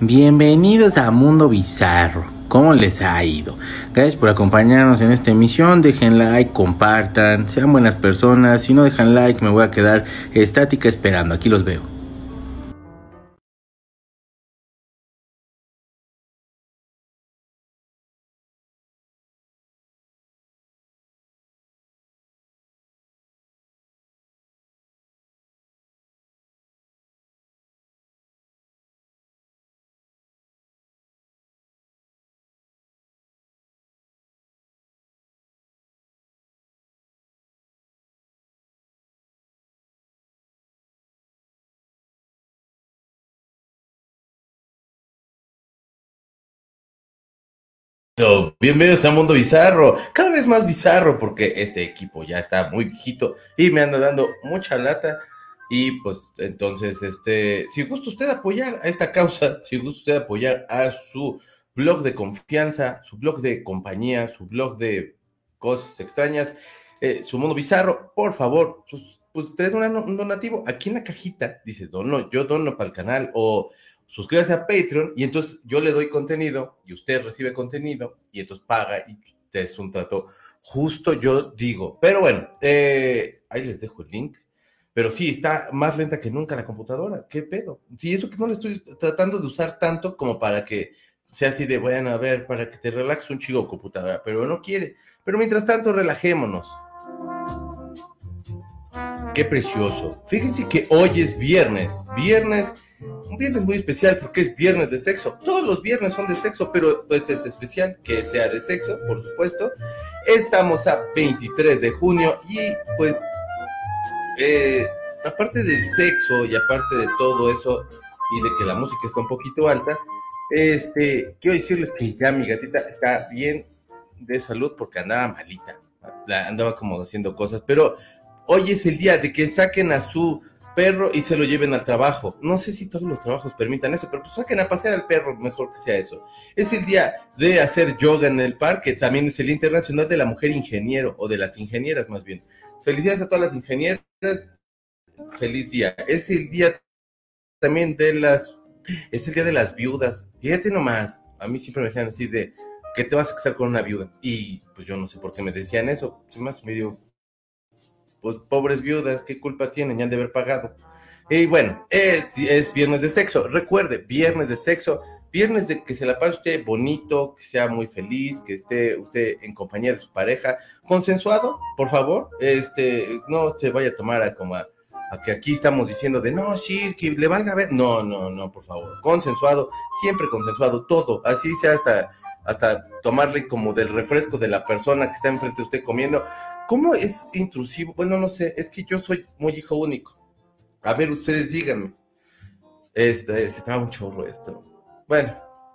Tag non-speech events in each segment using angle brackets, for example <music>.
Bienvenidos a Mundo Bizarro. ¿Cómo les ha ido? Gracias por acompañarnos en esta emisión. Dejen like, compartan, sean buenas personas. Si no dejan like, me voy a quedar estática esperando. Aquí los veo. Bienvenidos a Mundo Bizarro, cada vez más bizarro porque este equipo ya está muy viejito y me anda dando mucha lata. Y pues entonces este, si gusta usted apoyar a esta causa, si gusta usted apoyar a su blog de confianza, su blog de compañía, su blog de cosas extrañas, eh, su mundo bizarro, por favor, pues, pues usted un donativo. Aquí en la cajita, dice dono, yo dono para el canal o suscríbase a Patreon y entonces yo le doy contenido y usted recibe contenido y entonces paga y es un trato justo, yo digo. Pero bueno, eh, ahí les dejo el link. Pero sí, está más lenta que nunca la computadora. ¿Qué pedo? Sí, eso que no le estoy tratando de usar tanto como para que sea así de, bueno, a ver, para que te relajes un chico computadora, pero no quiere. Pero mientras tanto, relajémonos. Qué precioso. Fíjense que hoy es viernes. Viernes un viernes muy especial porque es viernes de sexo. Todos los viernes son de sexo, pero pues es especial que sea de sexo, por supuesto. Estamos a 23 de junio y pues eh, aparte del sexo y aparte de todo eso y de que la música está un poquito alta, este, quiero decirles que ya mi gatita está bien de salud porque andaba malita, andaba como haciendo cosas, pero hoy es el día de que saquen a su perro y se lo lleven al trabajo. No sé si todos los trabajos permitan eso, pero pues saquen a pasear al perro, mejor que sea eso. Es el día de hacer yoga en el parque, también es el Día Internacional de la Mujer Ingeniero, o de las ingenieras más bien. Felicidades a todas las ingenieras, feliz día. Es el día también de las, es el día de las viudas. Fíjate nomás, a mí siempre me decían así de, que te vas a casar con una viuda. Y pues yo no sé por qué me decían eso, es más medio pues pobres viudas, ¿qué culpa tienen? Ya han de haber pagado. Y bueno, es, es viernes de sexo. Recuerde, viernes de sexo, viernes de que se la pase usted bonito, que sea muy feliz, que esté usted en compañía de su pareja, consensuado, por favor. Este, no se vaya a tomar a como a, que aquí estamos diciendo de no, sí, que le valga ver. No, no, no, por favor. Consensuado, siempre consensuado, todo. Así sea hasta hasta tomarle como del refresco de la persona que está enfrente de usted comiendo. ¿Cómo es intrusivo? Bueno, no sé, es que yo soy muy hijo único. A ver, ustedes díganme. Este, se traba un chorro esto. Bueno,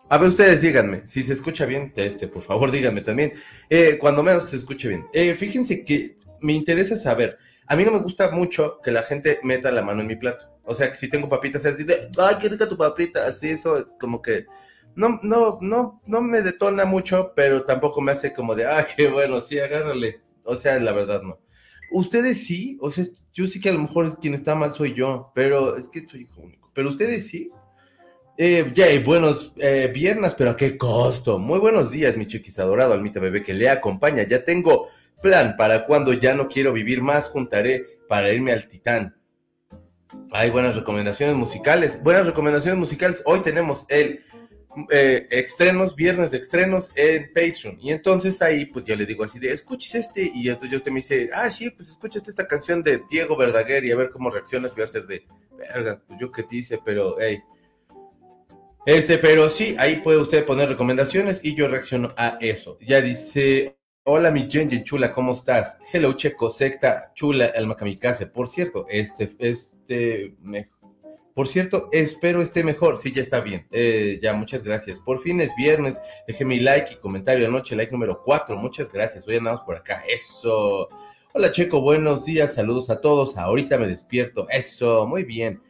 a ver, ustedes díganme, si se escucha bien, este, por favor, díganme también. Eh, cuando menos se escuche bien. Eh, fíjense que me interesa saber. A mí no me gusta mucho que la gente meta la mano en mi plato. O sea, que si tengo papitas, es decir, ay, qué rica tu papita. Así, eso es como que no, no, no, no me detona mucho, pero tampoco me hace como de, ah, qué bueno, sí, agárrale. O sea, la verdad no. Ustedes sí, o sea, yo sí que a lo mejor quien está mal soy yo, pero es que soy hijo único. Pero ustedes sí. Eh, buenos eh, viernes, pero a qué costo. Muy buenos días, mi chiquis adorado, almita bebé que le acompaña. Ya tengo plan para cuando ya no quiero vivir más, juntaré para irme al Titán. Hay buenas recomendaciones musicales. Buenas recomendaciones musicales. Hoy tenemos el eh, viernes de estrenos en Patreon. Y entonces ahí, pues yo le digo así de, escuches este. Y entonces yo usted me dice, ah, sí, pues escucha esta canción de Diego Verdaguer y a ver cómo reaccionas. Y va a ser de, verga, pues yo qué te dice, pero, hey. Este, pero sí, ahí puede usted poner recomendaciones y yo reacciono a eso. Ya dice, hola mi Jenjen chula, ¿cómo estás? Hello Checo, secta chula, el Makamikaze. Por cierto, este, este, mejor por cierto, espero esté mejor. Sí, ya está bien. Eh, ya, muchas gracias. Por fin es viernes. Deje mi like y comentario anoche, like número 4. Muchas gracias. Hoy andamos por acá. Eso. Hola, Checo. Buenos días. Saludos a todos. Ahorita me despierto. Eso. Muy bien.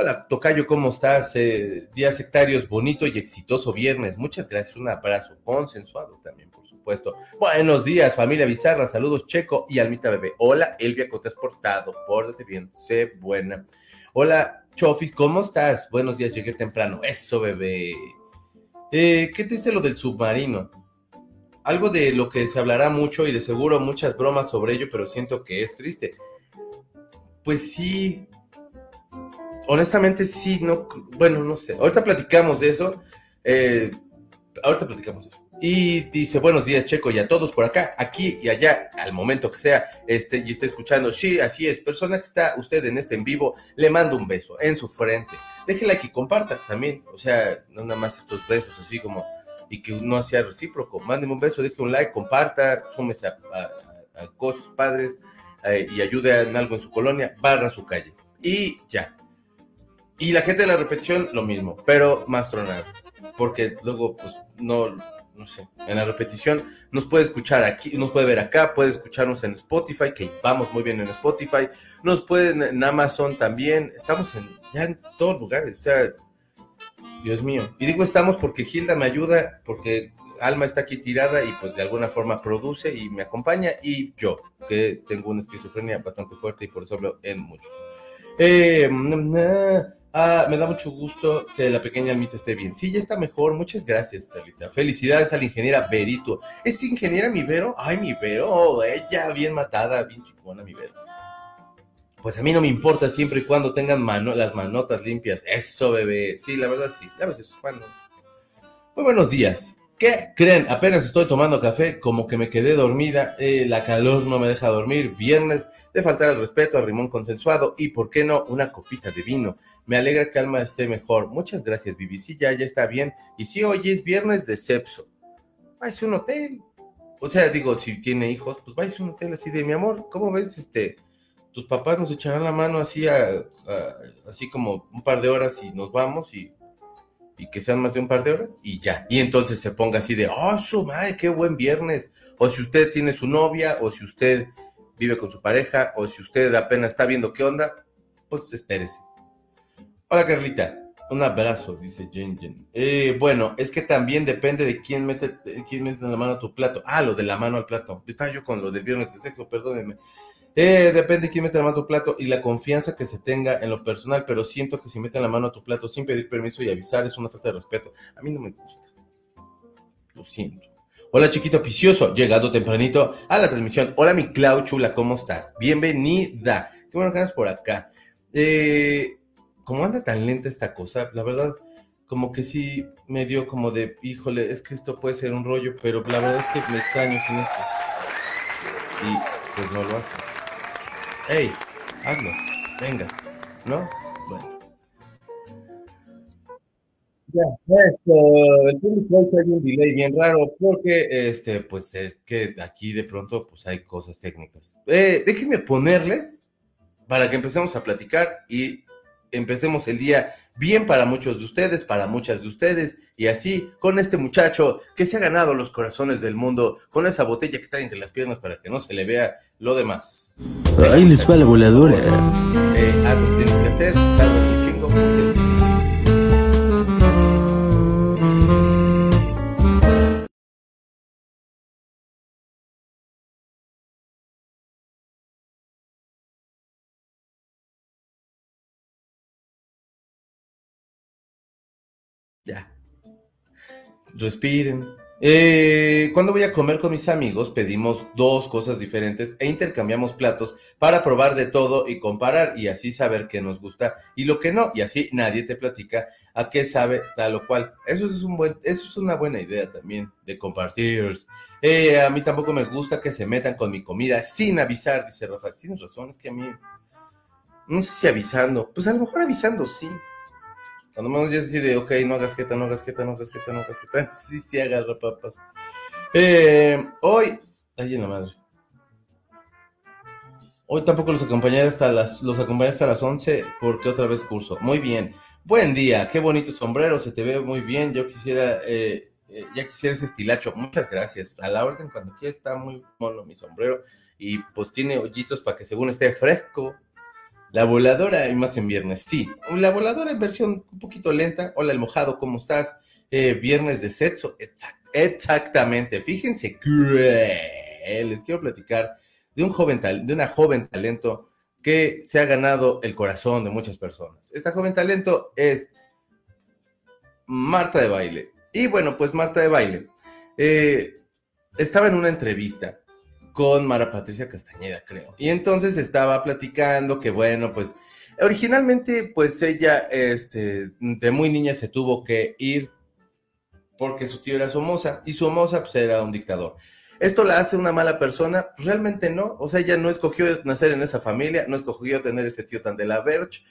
Hola, Tocayo, ¿cómo estás? Eh, días sectarios, bonito y exitoso viernes. Muchas gracias. Un abrazo consensuado también, por supuesto. Buenos días, familia Bizarra. Saludos, Checo y Almita Bebé. Hola, Elvia Cotes Portado. Pórtate bien. Sé buena. Hola, Chofis, ¿cómo estás? Buenos días, llegué temprano. Eso, bebé. Eh, ¿Qué te dice lo del submarino? Algo de lo que se hablará mucho y de seguro muchas bromas sobre ello, pero siento que es triste. Pues sí. Honestamente sí, no. Bueno, no sé. Ahorita platicamos de eso. Eh, ahorita platicamos de eso. Y dice, buenos días, Checo, y a todos por acá, aquí y allá, al momento que sea, este, y está escuchando. Sí, así es, persona que está usted en este en vivo, le mando un beso en su frente. Déjela que comparta también, o sea, no nada más estos besos así como, y que no sea recíproco. Mándeme un beso, deje un like, comparta, súmese a, a, cosas padres eh, y ayude en algo en su colonia, barra su calle. Y ya. Y la gente de la repetición, lo mismo, pero más tronado. Porque luego, pues, no no sé, en la repetición, nos puede escuchar aquí, nos puede ver acá, puede escucharnos en Spotify, que vamos muy bien en Spotify, nos pueden en Amazon también, estamos en, ya en todos lugares, o sea, Dios mío. Y digo estamos porque Hilda me ayuda, porque Alma está aquí tirada y pues de alguna forma produce y me acompaña, y yo, que tengo una esquizofrenia bastante fuerte y por eso hablo en mucho. Eh, Ah, me da mucho gusto que la pequeña Almita esté bien. Sí, ya está mejor. Muchas gracias, Carlita. Felicidades a la ingeniera Berito. ¿Es ingeniera mi Vero? Ay, mi Vero. Ella bien matada, bien chicona, mi Vero. Pues a mí no me importa siempre y cuando tengan mano, las manotas limpias. Eso, bebé. Sí, la verdad sí. Ves, eso es Muy buenos días. ¿Qué creen? Apenas estoy tomando café, como que me quedé dormida, eh, la calor no me deja dormir, viernes de faltar el respeto al rimón consensuado y, ¿por qué no?, una copita de vino. Me alegra que Alma esté mejor. Muchas gracias, Vivi. Sí, ya, ya está bien. Y sí, hoy es viernes de Cepso. Vais a un hotel. O sea, digo, si tiene hijos, pues vais a un hotel así de mi amor. ¿Cómo ves? Este, tus papás nos echarán la mano así, así como un par de horas y nos vamos y y que sean más de un par de horas y ya. Y entonces se ponga así de, oh, su madre, qué buen viernes. O si usted tiene su novia, o si usted vive con su pareja, o si usted apenas está viendo qué onda, pues espérese. Hola Carlita, un abrazo, dice Jen eh, bueno, es que también depende de quién mete, quién mete la mano a tu plato. Ah, lo de la mano al plato. Estaba yo con lo del viernes de sexo, perdónenme. Eh, depende de quién mete la mano a tu plato y la confianza que se tenga en lo personal, pero siento que si meten la mano a tu plato sin pedir permiso y avisar es una falta de respeto. A mí no me gusta. Lo siento. Hola chiquito picioso, llegado tempranito a la transmisión. Hola mi Clau chula, ¿cómo estás? Bienvenida. Qué bueno que andas por acá. Eh, ¿Cómo anda tan lenta esta cosa? La verdad, como que sí me dio como de, híjole, es que esto puede ser un rollo, pero la verdad es que me extraño sin esto. Y pues no lo hace. ¡Ey! Hazlo. Venga. ¿No? Bueno. Ya, esto, el público hay un delay bien raro porque, este, pues es que aquí de pronto, pues hay cosas técnicas. Eh, déjenme ponerles para que empecemos a platicar y empecemos el día bien para muchos de ustedes, para muchas de ustedes, y así con este muchacho que se ha ganado los corazones del mundo, con esa botella que trae entre las piernas para que no se le vea lo demás. Ahí les va la voladora. Eh, algo tienes que hacer, tarda un chingo. Respiren. Eh, cuando voy a comer con mis amigos, pedimos dos cosas diferentes e intercambiamos platos para probar de todo y comparar y así saber qué nos gusta y lo que no. Y así nadie te platica a qué sabe tal o cual. Eso es, un buen, eso es una buena idea también de compartir. Eh, a mí tampoco me gusta que se metan con mi comida sin avisar, dice Rafa. Tienes razón, es que a mí... No sé si avisando. Pues a lo mejor avisando, sí. Cuando menos ya así de, ok, no hagas quieta, no hagas quieta, no hagas quieta, no hagas quieta. <laughs> Sí, sí, agarra papas. Eh, hoy, ay, en la madre. Hoy tampoco los acompañaré hasta las, los acompañé hasta las 11 porque otra vez curso. Muy bien. Buen día, qué bonito sombrero, se te ve muy bien. Yo quisiera, eh, eh, ya quisiera ese estilacho. Muchas gracias. A la orden, cuando quiera, está muy mono mi sombrero. Y pues tiene hoyitos para que según esté fresco. La voladora y más en viernes, sí. La voladora en versión un poquito lenta. Hola, el mojado, ¿cómo estás? Eh, viernes de sexo. exactamente. Fíjense que les quiero platicar de un joven de una joven talento que se ha ganado el corazón de muchas personas. Esta joven talento es Marta de Baile. Y bueno, pues Marta de Baile eh, estaba en una entrevista con Mara Patricia Castañeda, creo. Y entonces estaba platicando que, bueno, pues originalmente, pues ella, este, de muy niña se tuvo que ir porque su tío era Somoza y Somoza pues era un dictador. ¿Esto la hace una mala persona? Pues realmente no. O sea, ella no escogió nacer en esa familia, no escogió tener ese tío tan de la Verge,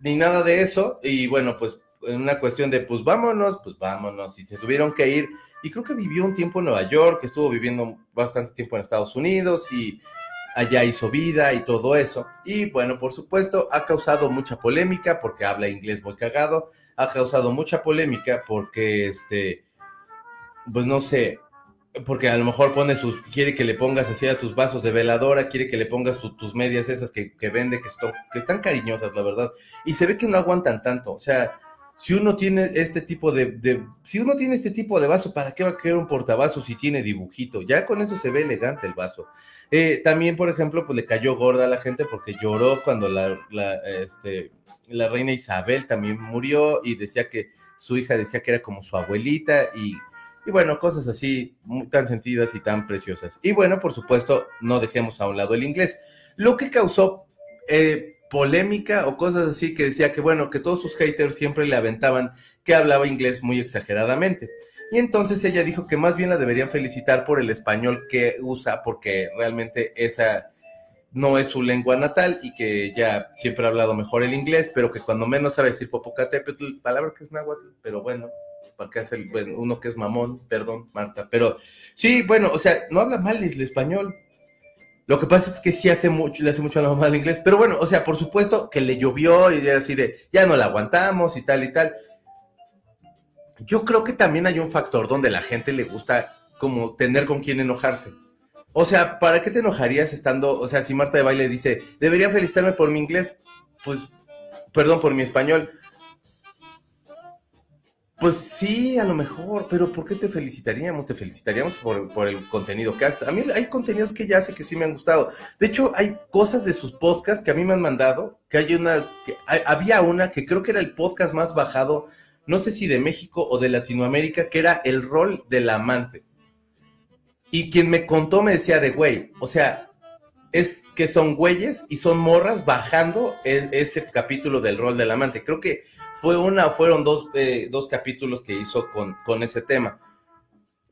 ni nada de eso. Y bueno, pues una cuestión de, pues vámonos, pues vámonos. Y se tuvieron que ir. Y creo que vivió un tiempo en Nueva York, estuvo viviendo bastante tiempo en Estados Unidos y allá hizo vida y todo eso. Y bueno, por supuesto, ha causado mucha polémica porque habla inglés muy cagado. Ha causado mucha polémica porque, este, pues no sé, porque a lo mejor pone sus, quiere que le pongas así a tus vasos de veladora, quiere que le pongas tus medias esas que, vende, que, que están cariñosas, la verdad. Y se ve que no aguantan tanto. O sea, si uno tiene este tipo de, si uno tiene este tipo de vaso, ¿para qué va a querer un portavasos si tiene dibujito? Ya con eso se ve elegante el vaso. Eh, también, por ejemplo, pues le cayó gorda a la gente porque lloró cuando la, la, este, la reina Isabel también murió y decía que su hija decía que era como su abuelita y y bueno, cosas así tan sentidas y tan preciosas. Y bueno, por supuesto, no dejemos a un lado el inglés. Lo que causó eh, polémica o cosas así que decía que bueno, que todos sus haters siempre le aventaban que hablaba inglés muy exageradamente. Y entonces ella dijo que más bien la deberían felicitar por el español que usa, porque realmente esa no es su lengua natal y que ya siempre ha hablado mejor el inglés, pero que cuando menos sabe decir Popocatépetl, palabra que es náhuatl, pero bueno, para hace bueno, uno que es mamón, perdón, Marta, pero sí, bueno, o sea, no habla mal el español. Lo que pasa es que sí hace mucho, le hace mucho a la mamá el inglés, pero bueno, o sea, por supuesto que le llovió y era así de, ya no la aguantamos y tal y tal. Yo creo que también hay un factor donde la gente le gusta como tener con quién enojarse. O sea, ¿para qué te enojarías estando, o sea, si Marta de Baile dice, debería felicitarme por mi inglés, pues, perdón, por mi español, pues sí, a lo mejor, pero ¿por qué te felicitaríamos? Te felicitaríamos por, el contenido que haces. A mí hay contenidos que ya sé que sí me han gustado. De hecho, hay cosas de sus podcasts que a mí me han mandado, que hay una, había una que creo que era el podcast más bajado, no sé si de México o de Latinoamérica, que era el rol del amante. Y quien me contó me decía de güey, o sea, es que son güeyes y son morras bajando e, ese capítulo del rol del amante. Creo que fue una, fueron dos, eh, dos capítulos que hizo con, con ese tema.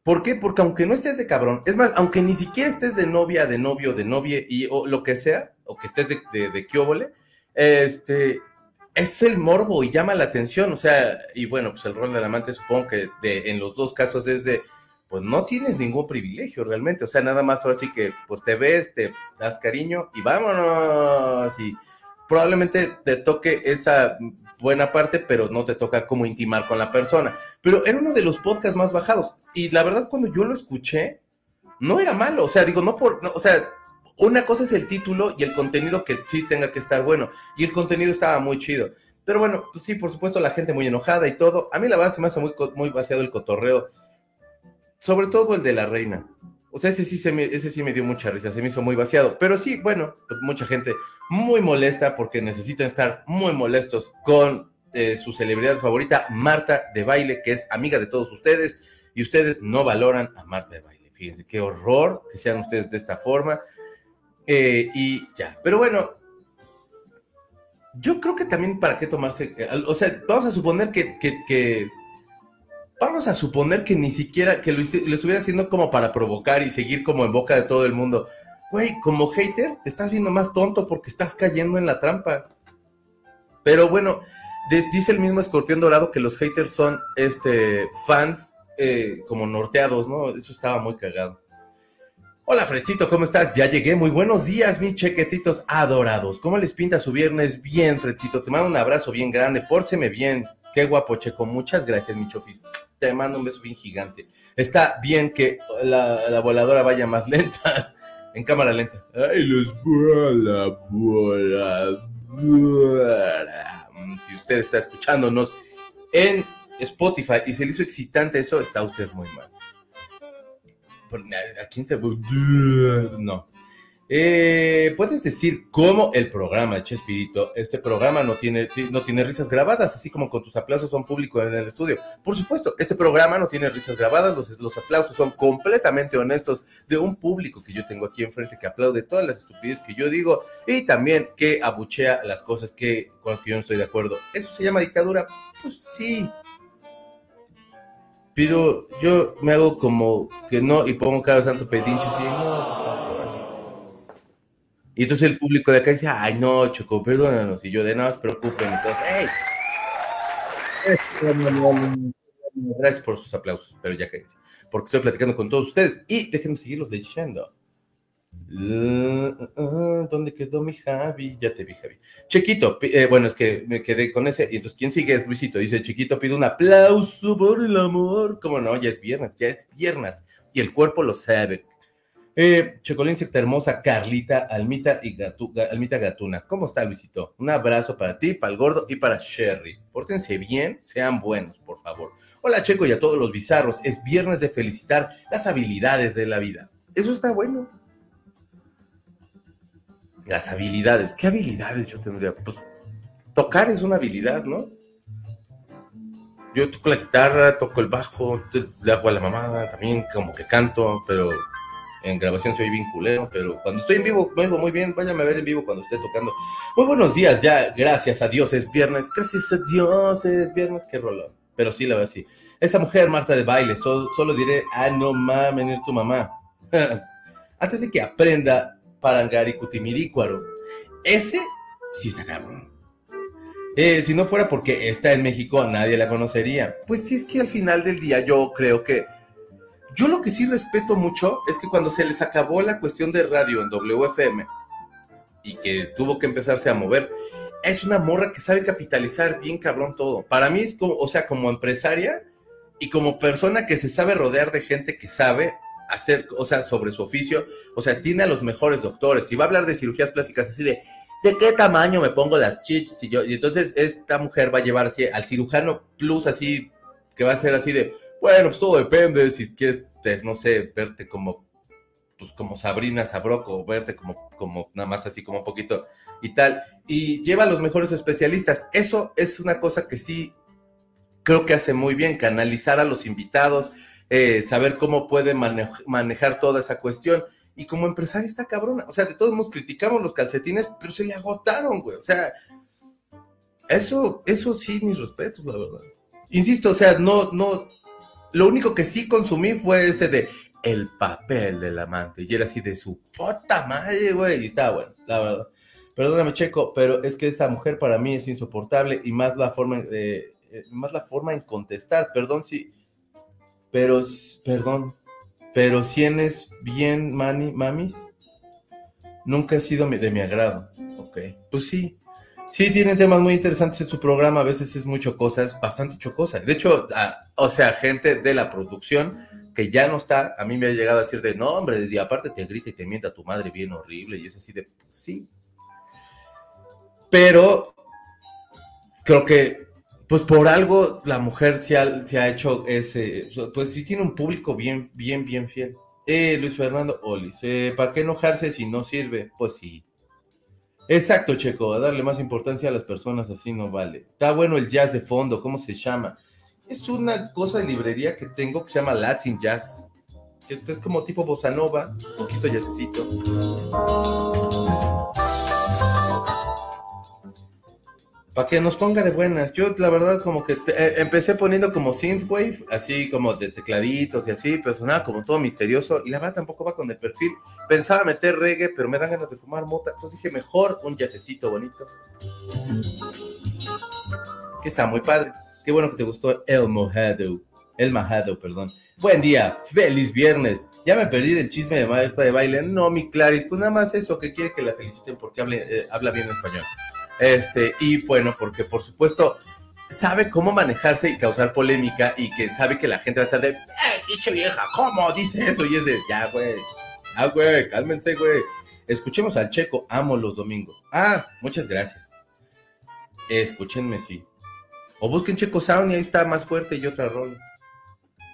¿Por qué? Porque aunque no estés de cabrón, es más, aunque ni siquiera estés de novia, de novio, de novia y o lo que sea, o que estés de, de, de este, es el morbo y llama la atención, o sea, y bueno, pues el rol del amante supongo que de, en los dos casos es de, pues no tienes ningún privilegio realmente, o sea, nada más ahora sí que pues te ves, te das cariño y vámonos, y probablemente te toque esa buena parte, pero no te toca como intimar con la persona. Pero era uno de los podcasts más bajados, y la verdad cuando yo lo escuché, no era malo, o sea, digo, no por, o sea, una cosa es el título y el contenido que sí tenga que estar bueno, y el contenido estaba muy chido. Pero bueno, pues sí, por supuesto, la gente muy enojada y todo. A mí la verdad se me hace muy, muy vaciado el cotorreo sobre todo el de la reina. O sea, ese sí, se me, ese sí me dio mucha risa, se me hizo muy vaciado. Pero sí, bueno, pues mucha gente muy molesta porque necesitan estar muy molestos con eh, su celebridad favorita, Marta de Baile, que es amiga de todos ustedes, y ustedes no valoran a Marta de Baile. Fíjense, qué horror que sean ustedes de esta forma. Eh, y ya, pero bueno, yo creo que también para qué tomarse, eh, o sea, vamos a suponer que, que vamos a suponer que ni siquiera, que lo, estuviera haciendo como para provocar y seguir como en boca de todo el mundo. Güey, como hater, te estás viendo más tonto porque estás cayendo en la trampa. Pero bueno, dice el mismo Escorpión Dorado que los haters son este, fans eh, como norteados, ¿no? Eso estaba muy cagado. Hola Fredcito, ¿cómo estás? Ya llegué. Muy buenos días, mis chequetitos adorados. ¿Cómo les pinta su viernes? Bien, Fredcito. Te mando un abrazo bien grande. Pórteme bien. Qué guapo, Checo. Muchas gracias, mi chofis te mando un beso bien gigante. Está bien que la, voladora vaya más lenta, <laughs> en cámara lenta. Ay, los vuela, voladora. Mm, si usted está escuchándonos en Spotify y se le hizo excitante eso, está usted muy mal. ¿A quién se.? No. Eh, ¿Puedes decir cómo el programa, Chespirito, este programa no tiene, no tiene risas grabadas, así como con tus aplausos son públicos en el estudio? Por supuesto, este programa no tiene risas grabadas, los, los aplausos son completamente honestos de un público que yo tengo aquí enfrente que aplaude todas las estupideces que yo digo y también que abuchea las cosas que, con las que yo no estoy de acuerdo. ¿Eso se llama dictadura? Pues sí, pero yo me hago como que no y pongo cara santo pedincho así, no, y entonces el público de acá dice, ay, no, Choco, perdónanos. Y yo, de nada se preocupen. Entonces, ¡hey! Gracias por sus aplausos, pero ya que porque estoy platicando con todos ustedes y déjenme seguirlos leyendo. ¿Dónde quedó mi Javi? Ya te vi, Javi. Chiquito, eh, bueno, es que me quedé con ese. Y entonces, ¿quién sigue? Es Luisito. Dice, Chiquito, pido un aplauso por el amor. ¿Cómo no? Ya es viernes, ya es viernes. Y el cuerpo lo sabe. Eh, Chocolín hermosa, Carlita, Almita y Almita Gatuna. ¿Cómo está, Luisito? Un abrazo para ti, para el gordo y para Sherry. Pórtense bien, sean buenos, por favor. Hola, Checo, y a todos los bizarros. Es viernes de felicitar las habilidades de la vida. Eso está bueno. Las habilidades. ¿Qué habilidades yo tendría? Pues tocar es una habilidad, ¿no? Yo toco la guitarra, toco el bajo, le hago a la mamá también, como que canto, pero en grabación soy bien culero, pero cuando estoy en vivo me oigo muy bien. Váyame a ver en vivo cuando esté tocando. Muy buenos días, ya, gracias a Dios es viernes. Gracias a Dios es viernes, qué rolón. Pero sí, la verdad, sí. Esa mujer, Marta de baile, solo, solo diré, ah, no mames, tu mamá. <laughs> Antes de que aprenda parangar y cutimirícuaro. Ese sí está cabrón. Eh, si no fuera porque está en México, nadie la conocería. Pues sí, es que al final del día yo creo que yo lo que sí respeto mucho es que cuando se les acabó la cuestión de radio en WFM y que tuvo que empezarse a mover, es una morra que sabe capitalizar bien cabrón todo. Para mí es como, o sea, como empresaria y como persona que se sabe rodear de gente que sabe hacer, o sea, sobre su oficio, o sea, tiene a los mejores doctores y va a hablar de cirugías plásticas así de, ¿de qué tamaño me pongo las chichis? Y, yo, y entonces esta mujer va a llevar así al cirujano plus así, que va a ser así de, bueno, pues todo depende. Si quieres, no sé, verte como, pues como Sabrina Sabroco, verte como, como nada más así como un poquito y tal. Y lleva a los mejores especialistas. Eso es una cosa que sí creo que hace muy bien, canalizar a los invitados, eh, saber cómo puede manejar toda esa cuestión. Y como empresaria está cabrona. O sea, de todos modos criticamos los calcetines, pero se le agotaron, güey. O sea, eso, eso sí, mis respetos, la verdad. Insisto, o sea, no, no, lo único que sí consumí fue ese de el papel del amante. Y era así de su puta madre, güey. Y estaba bueno, la verdad. Perdóname, Checo, pero es que esa mujer para mí es insoportable y más la forma, eh, más la forma en contestar. Perdón si, pero, perdón, pero si es bien, mani, mamis, nunca ha sido de mi agrado. Ok, pues sí, Sí, tiene temas muy interesantes en su programa, a veces es muy cosas, bastante chocosas. De hecho, o sea, gente de la producción que ya no está, a mí me ha llegado a decir de, no, hombre, y aparte te grita y te mienta a tu madre bien horrible, y es así de, pues, sí. Pero creo que, pues por algo la mujer se ha, se ha hecho ese, pues sí tiene un público bien, bien, bien fiel. Eh, Luis Fernando Olis, eh, ¿para qué enojarse si no sirve? Pues sí, Exacto, Checo, a darle más importancia a las personas así no vale. Está bueno el jazz de fondo, ¿cómo se llama? Es una cosa de librería que tengo que se llama Latin Jazz, que es como tipo bossa nova, un poquito jazzcito. Para que nos ponga de buenas. Yo, la verdad, como que eh, empecé poniendo como synthwave, así como de tecladitos y así, pero sonaba como todo misterioso. Y la verdad tampoco va con el perfil. Pensaba meter reggae, pero me dan ganas de fumar mota. Entonces dije, mejor un jazzecito bonito. Que está muy padre. Qué bueno que te gustó El Mojado. El Majado, perdón. Buen día, feliz viernes. Ya me perdí del chisme de maestra de baile. No, mi Claris, pues nada más eso, que quiere que la feliciten porque hable, eh, habla bien español. Este, y bueno, porque por supuesto sabe cómo manejarse y causar polémica y que sabe que la gente va a estar de, ¡eh, vieja! ¿Cómo dice eso? Y es de, ya, güey, ya, güey, cálmense, güey. Escuchemos al Checo, amo los domingos. Ah, muchas gracias. Escúchenme, sí. O busquen Checo Sound y ahí está más fuerte y otra rol.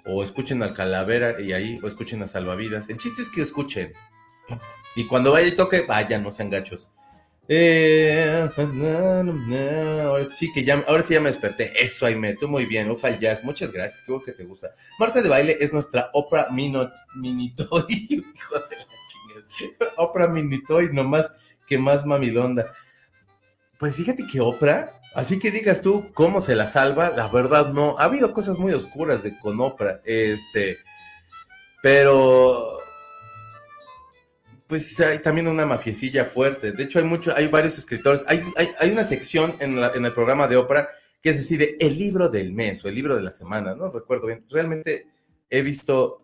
O escuchen al Calavera y ahí, o escuchen a Salvavidas. El chiste es que escuchen. Y cuando vaya y toque, vaya, no sean gachos. Eh, ahora sí que ya, ahora sí ya me desperté. Eso, Aime, tú muy bien. Ufa el jazz, muchas gracias. Qué bueno que te gusta. Marta de baile es nuestra Oprah Mino, Minitoy. <laughs> Hijo de la chingada. Oprah Minitoy, nomás que más mamilonda. Pues fíjate que Oprah, así que digas tú cómo se la salva, la verdad no. Ha habido cosas muy oscuras de con Oprah, este, pero pues hay también una mafiecilla fuerte. De hecho, hay mucho, hay varios escritores. Hay, hay, hay una sección en, la, en, el programa de Oprah que es decir, el libro del mes o el libro de la semana, no recuerdo bien. Realmente he visto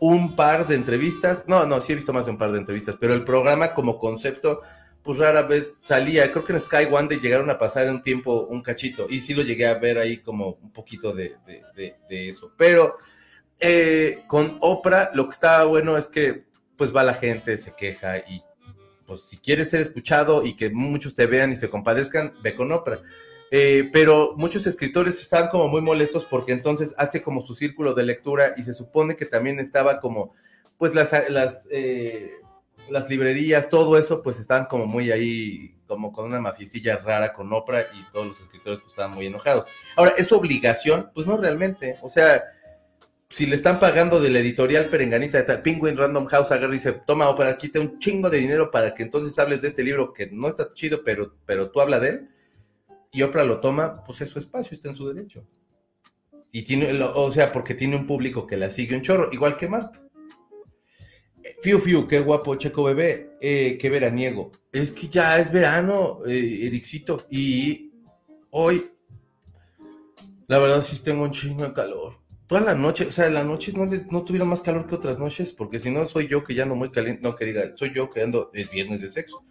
un par de entrevistas. No, no, sí he visto más de un par de entrevistas, pero el programa como concepto, pues rara vez salía. Creo que en Sky One de llegaron a pasar un tiempo un cachito y sí lo llegué a ver ahí como un poquito de, de, de, de eso. Pero eh, con Oprah lo que estaba bueno es que pues va la gente, se queja y pues si quieres ser escuchado y que muchos te vean y se compadezcan, ve con Oprah. Eh, pero muchos escritores estaban como muy molestos porque entonces hace como su círculo de lectura y se supone que también estaba como, pues las, las, eh, las librerías, todo eso, pues estaban como muy ahí, como con una mafiecilla rara con Oprah y todos los escritores pues estaban muy enojados. Ahora, ¿es obligación? Pues no realmente, o sea, si le están pagando del editorial Perenganita de tal, Penguin Random House agarra y dice, toma, Oprah, quita un chingo de dinero para que entonces hables de este libro que no está chido, pero, pero tú habla de él, y Oprah lo toma, pues es su espacio, está en su derecho. Y tiene, o sea, porque tiene un público que la sigue un chorro, igual que Marta. Fiu, fiu, qué guapo, Checo Bebé, eh, qué veraniego. Es que ya es verano, eh, Ericito, y hoy, la verdad sí tengo un chingo de calor toda la noche, o sea, la noche no, no tuvieron más calor que otras noches, porque si no soy yo que ya no muy caliente, no que diga, soy yo que ando, es viernes de sexo.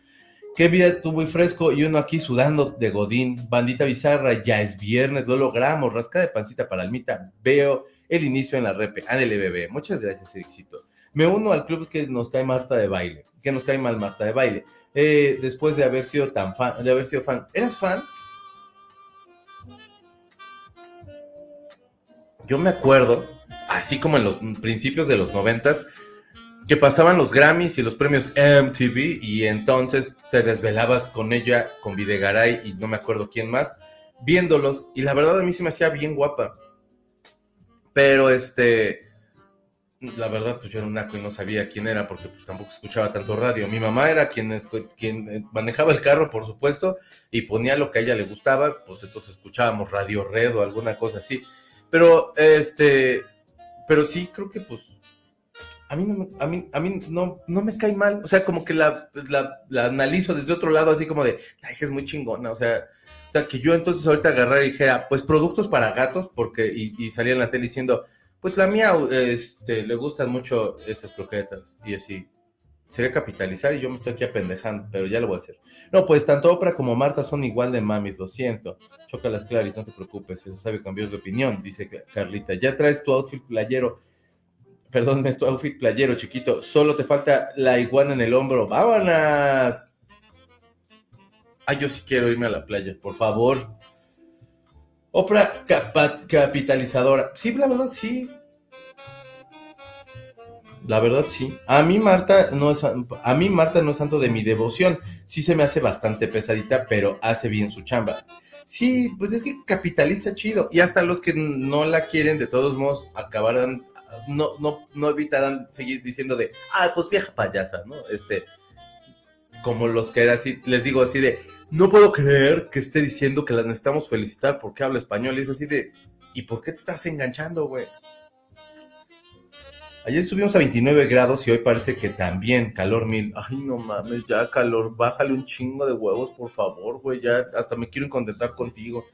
Qué vida tú muy fresco y uno aquí sudando de Godín, bandita bizarra, ya es viernes, lo logramos, rasca de pancita para almita, veo el inicio en la repe, ándele bebé, muchas gracias éxito. Me uno al club que nos cae Marta de baile, que nos cae mal Marta de baile, eh, después de haber sido tan fan, de haber sido fan, ¿eras fan? Yo me acuerdo, así como en los principios de los noventas, que pasaban los Grammys y los premios MTV y entonces te desvelabas con ella, con Videgaray y no me acuerdo quién más, viéndolos y la verdad a mí se me hacía bien guapa. Pero este, la verdad pues yo era un naco y no sabía quién era porque pues tampoco escuchaba tanto radio. Mi mamá era quien, quien manejaba el carro, por supuesto, y ponía lo que a ella le gustaba, pues entonces escuchábamos Radio Red o alguna cosa así. Pero, este, pero sí creo que pues a mí no, a mí, a mí no, no me cae mal. O sea, como que la, la, la analizo desde otro lado, así como de, ay, es muy chingona. O sea, o sea, que yo entonces ahorita agarrara y dijera, pues productos para gatos, porque, y, y salía en la tele diciendo, pues la mía, este, le gustan mucho estas croquetas. Y así, sería capitalizar y yo me estoy aquí apendejando, pero ya lo voy a hacer. No, pues tanto Oprah como Marta son igual de mamis, lo siento. Choca las Claris, no te preocupes, eso sabe cambiar de opinión, dice Carlita. Ya traes tu outfit playero, perdón, tu outfit playero, chiquito. Solo te falta la iguana en el hombro. ¡Vámonos! Ay, yo sí quiero irme a la playa, por favor. Oprah capitalizadora. Sí, la verdad, sí. La verdad sí. A mí Marta no es a mí Marta no es santo de mi devoción. Sí se me hace bastante pesadita, pero hace bien su chamba. Sí, pues es que capitaliza chido y hasta los que no la quieren de todos modos acabarán no no no evitarán seguir diciendo de, "Ah, pues vieja payasa", ¿no? Este como los que era así, les digo así de, "No puedo creer que esté diciendo que las necesitamos felicitar porque habla español." Y es así de, "¿Y por qué te estás enganchando, güey?" Ayer estuvimos a 29 grados y hoy parece que también calor mil. Ay, no mames, ya calor, bájale un chingo de huevos, por favor, güey, ya hasta me quiero contentar contigo.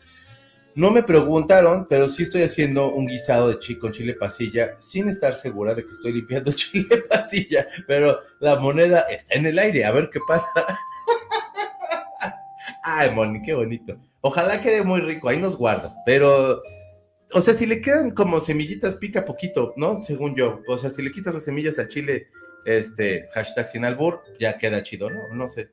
No me preguntaron, pero sí estoy haciendo un guisado de chico con chile pasilla, sin estar segura de que estoy limpiando <laughs> chile pasilla, pero la moneda está en el aire, a ver qué pasa. <laughs> Ay, Moni, qué bonito. Ojalá quede muy rico, ahí nos guardas, pero o sea, si le quedan como semillitas, pica poquito, ¿no? Según yo. O sea, si le quitas las semillas al chile, este, hashtag sin albur, ya queda chido, ¿no? No sé.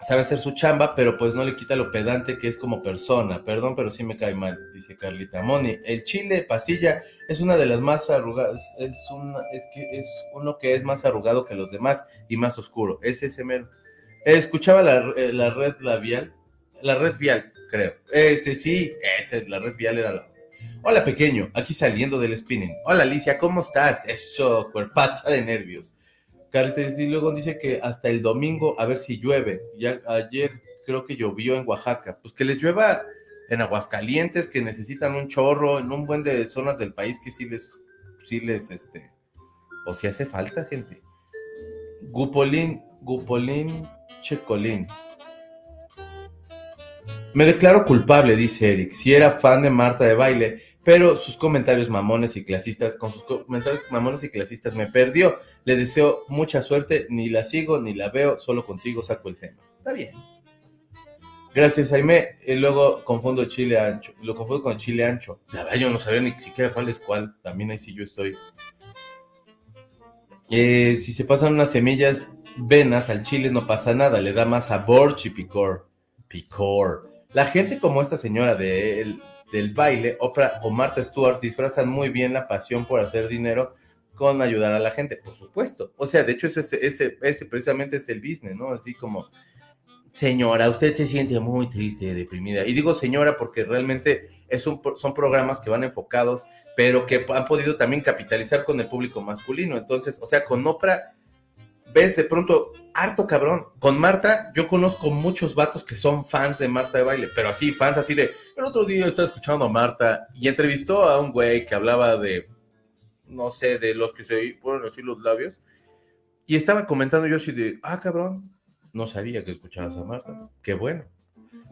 sabe hacer su chamba, pero pues no le quita lo pedante que es como persona. Perdón, pero sí me cae mal, dice Carlita. Moni, el chile pasilla es una de las más arrugadas, es, una, es, que es uno que es más arrugado que los demás y más oscuro. Es ese mero. escuchaba la, eh, la, red labial, la red vial, creo. Este sí, ese, la red vial era la... Hola pequeño, aquí saliendo del spinning. Hola Alicia, ¿cómo estás? Eso, cuerpaza de nervios. Carlitos y luego dice que hasta el domingo a ver si llueve. Ya ayer creo que llovió en Oaxaca. Pues que les llueva en Aguascalientes, que necesitan un chorro, en un buen de zonas del país que sí les, sí les, este, o si hace falta, gente. Gupolín, Gupolín, Checolín. Me declaro culpable, dice Eric. Si era fan de Marta de baile, pero sus comentarios mamones y clasistas, con sus comentarios mamones y clasistas me perdió. Le deseo mucha suerte, ni la sigo, ni la veo, solo contigo saco el tema. Está bien. Gracias, Jaime. Y luego confundo chile ancho. Lo confundo con chile ancho. La verdad, yo no sabía ni siquiera cuál es cuál. También ahí sí yo estoy. Eh, si se pasan unas semillas venas al chile no pasa nada. Le da más sabor y picor. La gente como esta señora de del baile, Oprah o Martha Stewart disfrazan muy bien la pasión por hacer dinero con ayudar a la gente, por supuesto. O sea, de hecho, ese, ese, ese precisamente es el business, ¿no? Así como, señora, usted se siente muy triste, deprimida. Y digo señora porque realmente es un, son programas que van enfocados, pero que han podido también capitalizar con el público masculino. Entonces, o sea, con Oprah ves de pronto harto cabrón. Con Marta, yo conozco muchos vatos que son fans de Marta de baile, pero así, fans así de. El otro día estaba escuchando a Marta y entrevistó a un güey que hablaba de. No sé, de los que se ponen así los labios. Y estaba comentando yo así de. Ah, cabrón. No sabía que escuchabas a Marta. Qué bueno.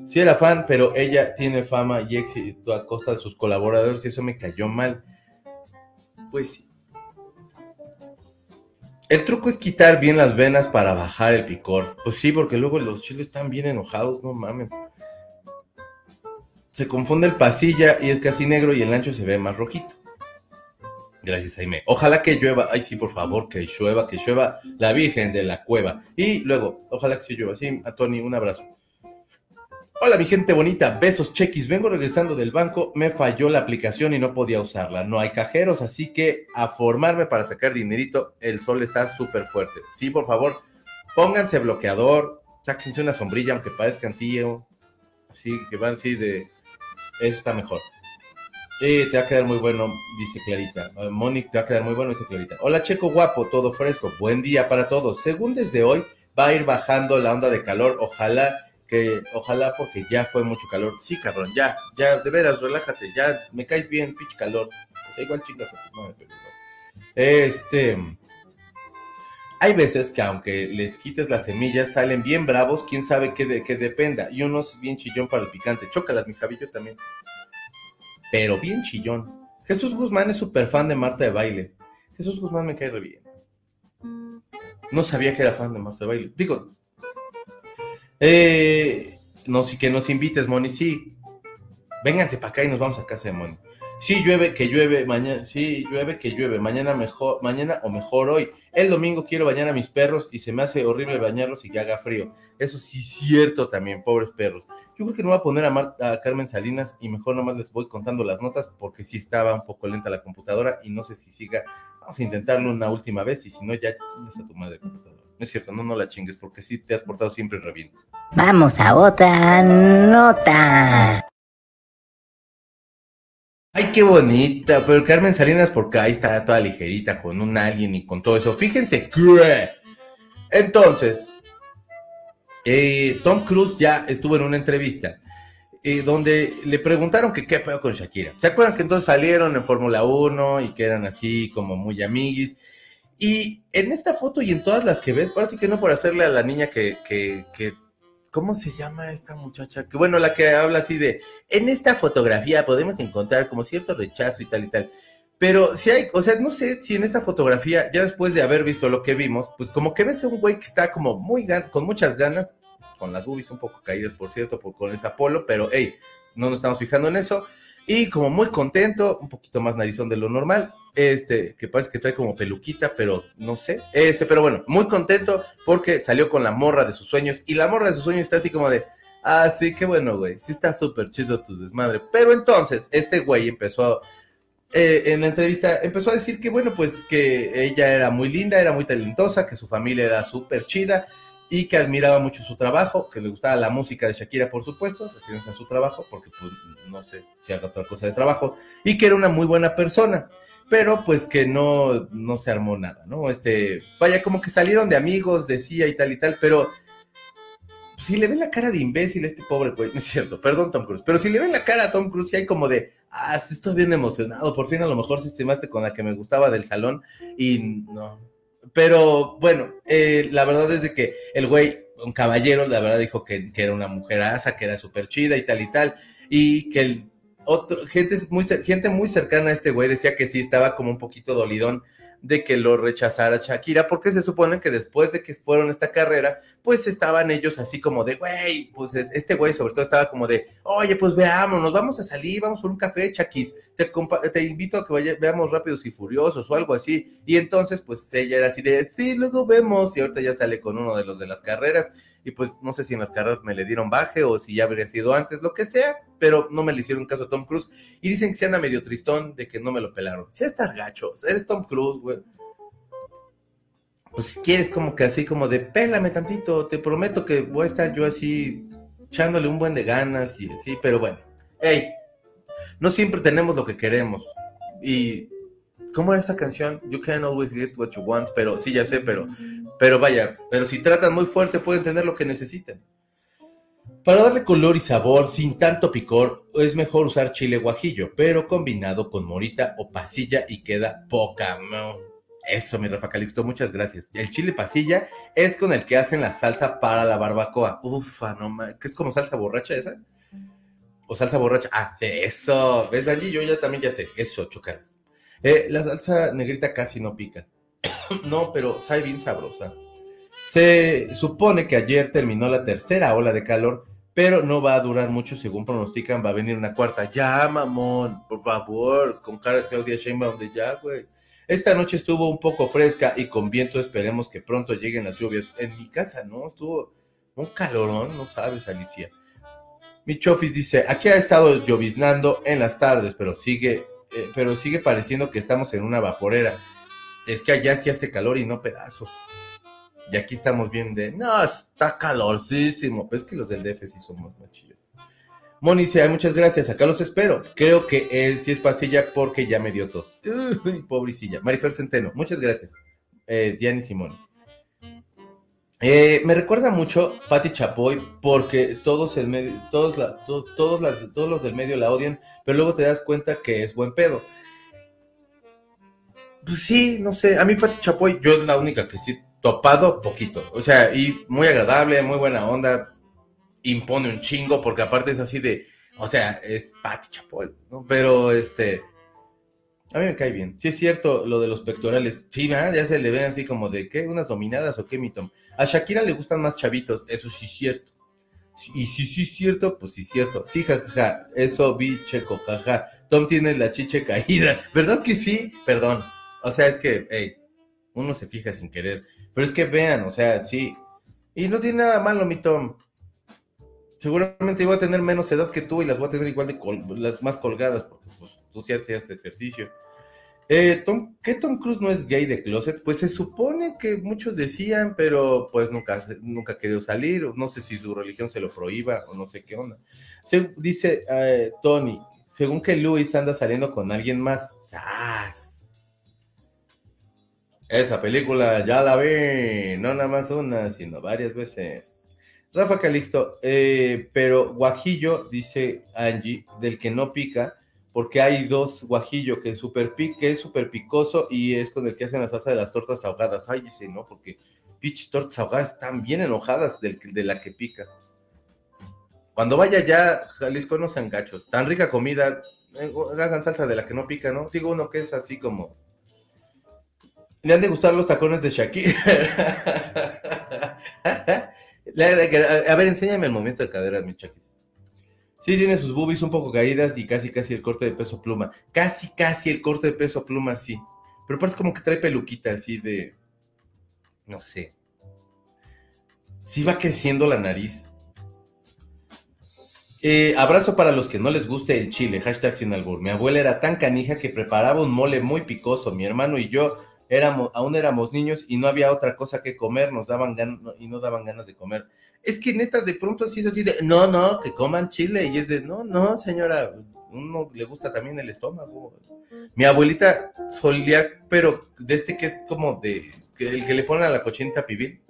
Sí era fan, pero ella tiene fama y éxito a costa de sus colaboradores y eso me cayó mal. Pues sí el truco es quitar bien las venas para bajar el picor. Pues sí, porque luego los chiles están bien enojados, no mames. Se confunde el pasilla y es casi negro y el ancho se ve más rojito. Gracias, Jaime. Ojalá que llueva. Ay, sí, por favor, que llueva, que llueva la Virgen de la Cueva. Y luego, ojalá que sí llueva. Sí, a Tony, un abrazo. Hola mi gente bonita, besos chequis, vengo regresando del banco, me falló la aplicación y no podía usarla, no hay cajeros, así que a formarme para sacar dinerito, el sol está súper fuerte. Sí, por favor, pónganse bloqueador, sáquense una sombrilla aunque parezcan tío, así que van así de, eso está mejor. Eh, te va a quedar muy bueno, dice Clarita. Uh, Mónica, te va a quedar muy bueno, dice Clarita. Hola Checo guapo, todo fresco, buen día para todos. Según desde hoy va a ir bajando la onda de calor, ojalá que ojalá porque ya fue mucho calor. Sí, cabrón, ya, ya, de veras, relájate, ya me caes bien, pinche calor. O sea, igual chingas a tu madre, Este. Hay veces que aunque les quites las semillas, salen bien bravos, quién sabe qué, de, dependa. Y uno es bien chillón para el picante. Chócalas, mi Javi, también. Pero bien chillón. Jesús Guzmán es súper fan de Marta de Baile. Jesús Guzmán me cae re bien. No sabía que era fan de Marta de Baile. Digo, eh, no, sí, que nos invites, Moni, sí. Vénganse para acá y nos vamos a casa de Moni. Sí, llueve, que llueve, mañana, sí, llueve, que llueve, mañana mejor, mañana o mejor hoy. El domingo quiero bañar a mis perros y se me hace horrible bañarlos y que haga frío. Eso sí es cierto también, pobres perros. Yo creo que no voy a poner a, a Carmen Salinas y mejor nomás les voy contando las notas porque sí estaba un poco lenta la computadora y no sé si siga. Vamos a intentarlo una última vez y si no, ya tienes a tu madre computadora. No es cierto, no, no la chingues, porque sí te has portado siempre re bien. Vamos a otra nota. Ay, qué bonita, pero Carmen Salinas porque ahí está toda ligerita con un alien y con todo eso. Fíjense que... Entonces, eh, Tom Cruise ya estuvo en una entrevista eh, donde le preguntaron que qué pedo con Shakira. ¿Se acuerdan que entonces salieron en Fórmula 1 y que eran así como muy amiguis? Y en esta foto y en todas las que ves, ahora sí que no por hacerle a la niña que, que, que ¿cómo se llama esta muchacha? Que bueno, la que habla así de, en esta fotografía podemos encontrar como cierto rechazo y tal y tal. Pero si hay, o sea, no sé si en esta fotografía, ya después de haber visto lo que vimos, pues como que ves a un güey que está como muy con muchas ganas, con las boobies un poco caídas, por cierto, por, con ese Apolo, pero hey, no nos estamos fijando en eso. y como muy contento, un poquito más narizón de lo normal, este, que parece que trae como peluquita, pero no sé, este, pero bueno, muy contento porque salió con la morra de sus sueños y la morra de sus sueños está así como de, ah, sí, qué bueno, güey, sí está súper chido tu desmadre, pero entonces este güey empezó eh, en la entrevista empezó a decir que, bueno, pues que ella era muy linda, era muy talentosa, que su familia era súper chida y que admiraba mucho su trabajo, que le gustaba la música de Shakira, por supuesto, refiriéndose a su trabajo, porque pues no sé si haga otra cosa de trabajo, y que era una muy buena persona, pero pues que no, no se armó nada, ¿no? Este, vaya, como que salieron de amigos, decía y tal y tal, pero si le ven la cara de imbécil a este pobre güey, <laughs> no es cierto, perdón Tom Cruise, pero si le ven la cara a Tom Cruise, hay como de, ah, estoy bien emocionado, por fin a lo mejor se estimaste con la que me gustaba del salón, y no, pero bueno, eh, la verdad es de que el güey, un caballero, la verdad dijo que, que era una mujer asa, que era súper chida y tal y tal, y que el otro, gente muy, gente muy cercana a este güey decía que sí estaba como un poquito dolidón de que lo rechazara Shakira, porque se supone que después de que fueron esta carrera, pues estaban ellos así como de, güey, pues este güey sobre todo estaba como de, oye, pues veamos, nos vamos a salir, vamos por un café, Chakis, te, te invito a que vaya, veamos Rápidos y Furiosos o algo así, y entonces pues ella era así de, sí, luego vemos, y ahorita ya sale con uno de los de las carreras, y pues no sé si en las carreras me le dieron baje o si ya habría sido antes, lo que sea, pero no me le hicieron caso a Tom Cruise. Y dicen que se anda medio tristón de que no me lo pelaron. Si estás gacho, eres Tom Cruise, güey. Pues si quieres como que así como de pélame tantito, te prometo que voy a estar yo así echándole un buen de ganas y así, pero bueno. Hey, no siempre tenemos lo que queremos. Y ¿Cómo era esa canción? You can't always get what you want, pero sí, ya sé, pero, pero vaya, pero si tratan muy fuerte pueden tener lo que necesiten. Para darle color y sabor sin tanto picor, es mejor usar chile guajillo, pero combinado con morita o pasilla y queda poca. Eso, mi Rafa Calixto, muchas gracias. El chile pasilla es con el que hacen la salsa para la barbacoa. Ufa, no ¿qué es como salsa borracha esa? O salsa borracha. Ah, eso. ¿Ves, allí? Yo ya también ya sé. Eso, chocaras. Eh, la salsa negrita casi no pica. <coughs> no, pero sabe bien sabrosa. Se supone que ayer terminó la tercera ola de calor, pero no va a durar mucho según pronostican, va a venir una cuarta. Ya, mamón, por favor, con cara Claudia Sheinbaum de ya, güey. Esta noche estuvo un poco fresca y con viento esperemos que pronto lleguen las lluvias. En mi casa, ¿no? Estuvo un calorón, no sabes, Alicia. Mi chofis dice, aquí ha estado lloviznando en las tardes, pero sigue eh, pero sigue pareciendo que estamos en una vaporera. Es que allá sí hace calor y no pedazos. Y aquí estamos bien de, no, está calorcísimo. Pues es que los del DF sí somos machillos. Moni muchas gracias, acá los espero. Creo que él sí es pasilla porque ya me dio tos. Uy, pobrecilla. Marifer Centeno, muchas gracias. Eh, Diana Simón. Eh, me recuerda mucho Patti Chapoy porque todos, el medio, todos, todos, las, todos los del medio la odian, pero luego te das cuenta que es buen pedo. Pues sí, no sé, a mí Patti Chapoy, yo es la única que sí topado poquito, o sea, y muy agradable, muy buena onda, impone un chingo porque aparte es así de, o sea, es Patti Chapoy, ¿no? Pero este, a mí me cae bien. Sí es cierto lo de los pectorales. Sí, ya se le ven así como de, ¿qué? ¿Unas dominadas o qué, mi Tom? A Shakira le gustan más chavitos, eso sí es cierto. Y si sí es cierto, pues sí es cierto. Sí, jajaja, eso vi, checo, jaja. Tom tiene la chiche caída. ¿Verdad que sí? Perdón. O sea, es que, uno se fija sin querer. Pero es que vean, o sea, sí. Y no tiene nada malo, mi Tom. Seguramente voy a tener menos edad que tú y las voy a tener igual de las más colgadas, porque pues tú sí haces ejercicio. Eh, Tom, ¿Qué Tom Cruise no es gay de closet? Pues se supone que muchos decían, pero pues nunca, nunca querido salir, no sé si su religión se lo prohíba o no sé qué onda. Dice eh, Tony, según que Luis anda saliendo con alguien más, ¡zas! Esa película ya la vi, no nada más una, sino varias veces. Rafa Calixto, eh, pero guajillo, dice Angie, del que no pica, porque hay dos guajillo que es súper que es picoso y es con el que hacen la salsa de las tortas ahogadas. Ay, dice, ¿no? Porque pinches tortas ahogadas están bien enojadas del, de la que pica. Cuando vaya ya, Jalisco no sean gachos. Tan rica comida, eh, hagan salsa de la que no pica, ¿no? Digo uno que es así como... Le han de gustar los tacones de Shakira. <laughs> a ver, enséñame el momento de cadera, mi Shakira. Sí, tiene sus boobies un poco caídas y casi, casi el corte de peso pluma. Casi, casi el corte de peso pluma, sí. Pero parece como que trae peluquita así de. No sé. Sí va creciendo la nariz. Eh, abrazo para los que no les guste el chile, hashtag sin albur. Mi abuela era tan canija que preparaba un mole muy picoso. Mi hermano y yo éramos, aún éramos niños y no había otra cosa que comer, nos daban ganas y no daban ganas de comer. Es que neta, de pronto así es así de, no, no, que coman chile. Y es de, no, no, señora, uno le gusta también el estómago. Mi abuelita solía, pero de este que es como de, el que le ponen a la cochinita pibil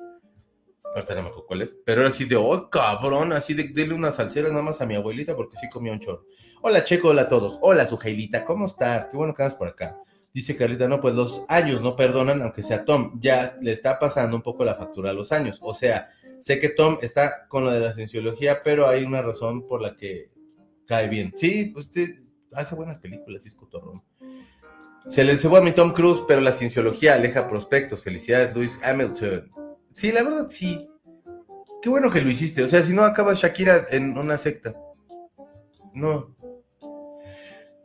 Ahorita no me acuerdo cuál es. Pero era así de, oh, cabrón, así de, dele una salsera nada más a mi abuelita porque sí comía un chorro. Hola, Checo, hola a todos. Hola, Sujailita, ¿cómo estás? Qué bueno que andas por acá. Dice Carlita, no, pues los años no perdonan, aunque sea Tom. Ya le está pasando un poco la factura a los años. O sea, sé que Tom está con lo de la cienciología, pero hay una razón por la que cae bien. Sí, usted hace buenas películas, es cotorrón. Se le cebó a mi Tom Cruise, pero la cienciología aleja prospectos. Felicidades, Luis Hamilton. Sí, la verdad sí. Qué bueno que lo hiciste. O sea, si no acabas Shakira en una secta. No.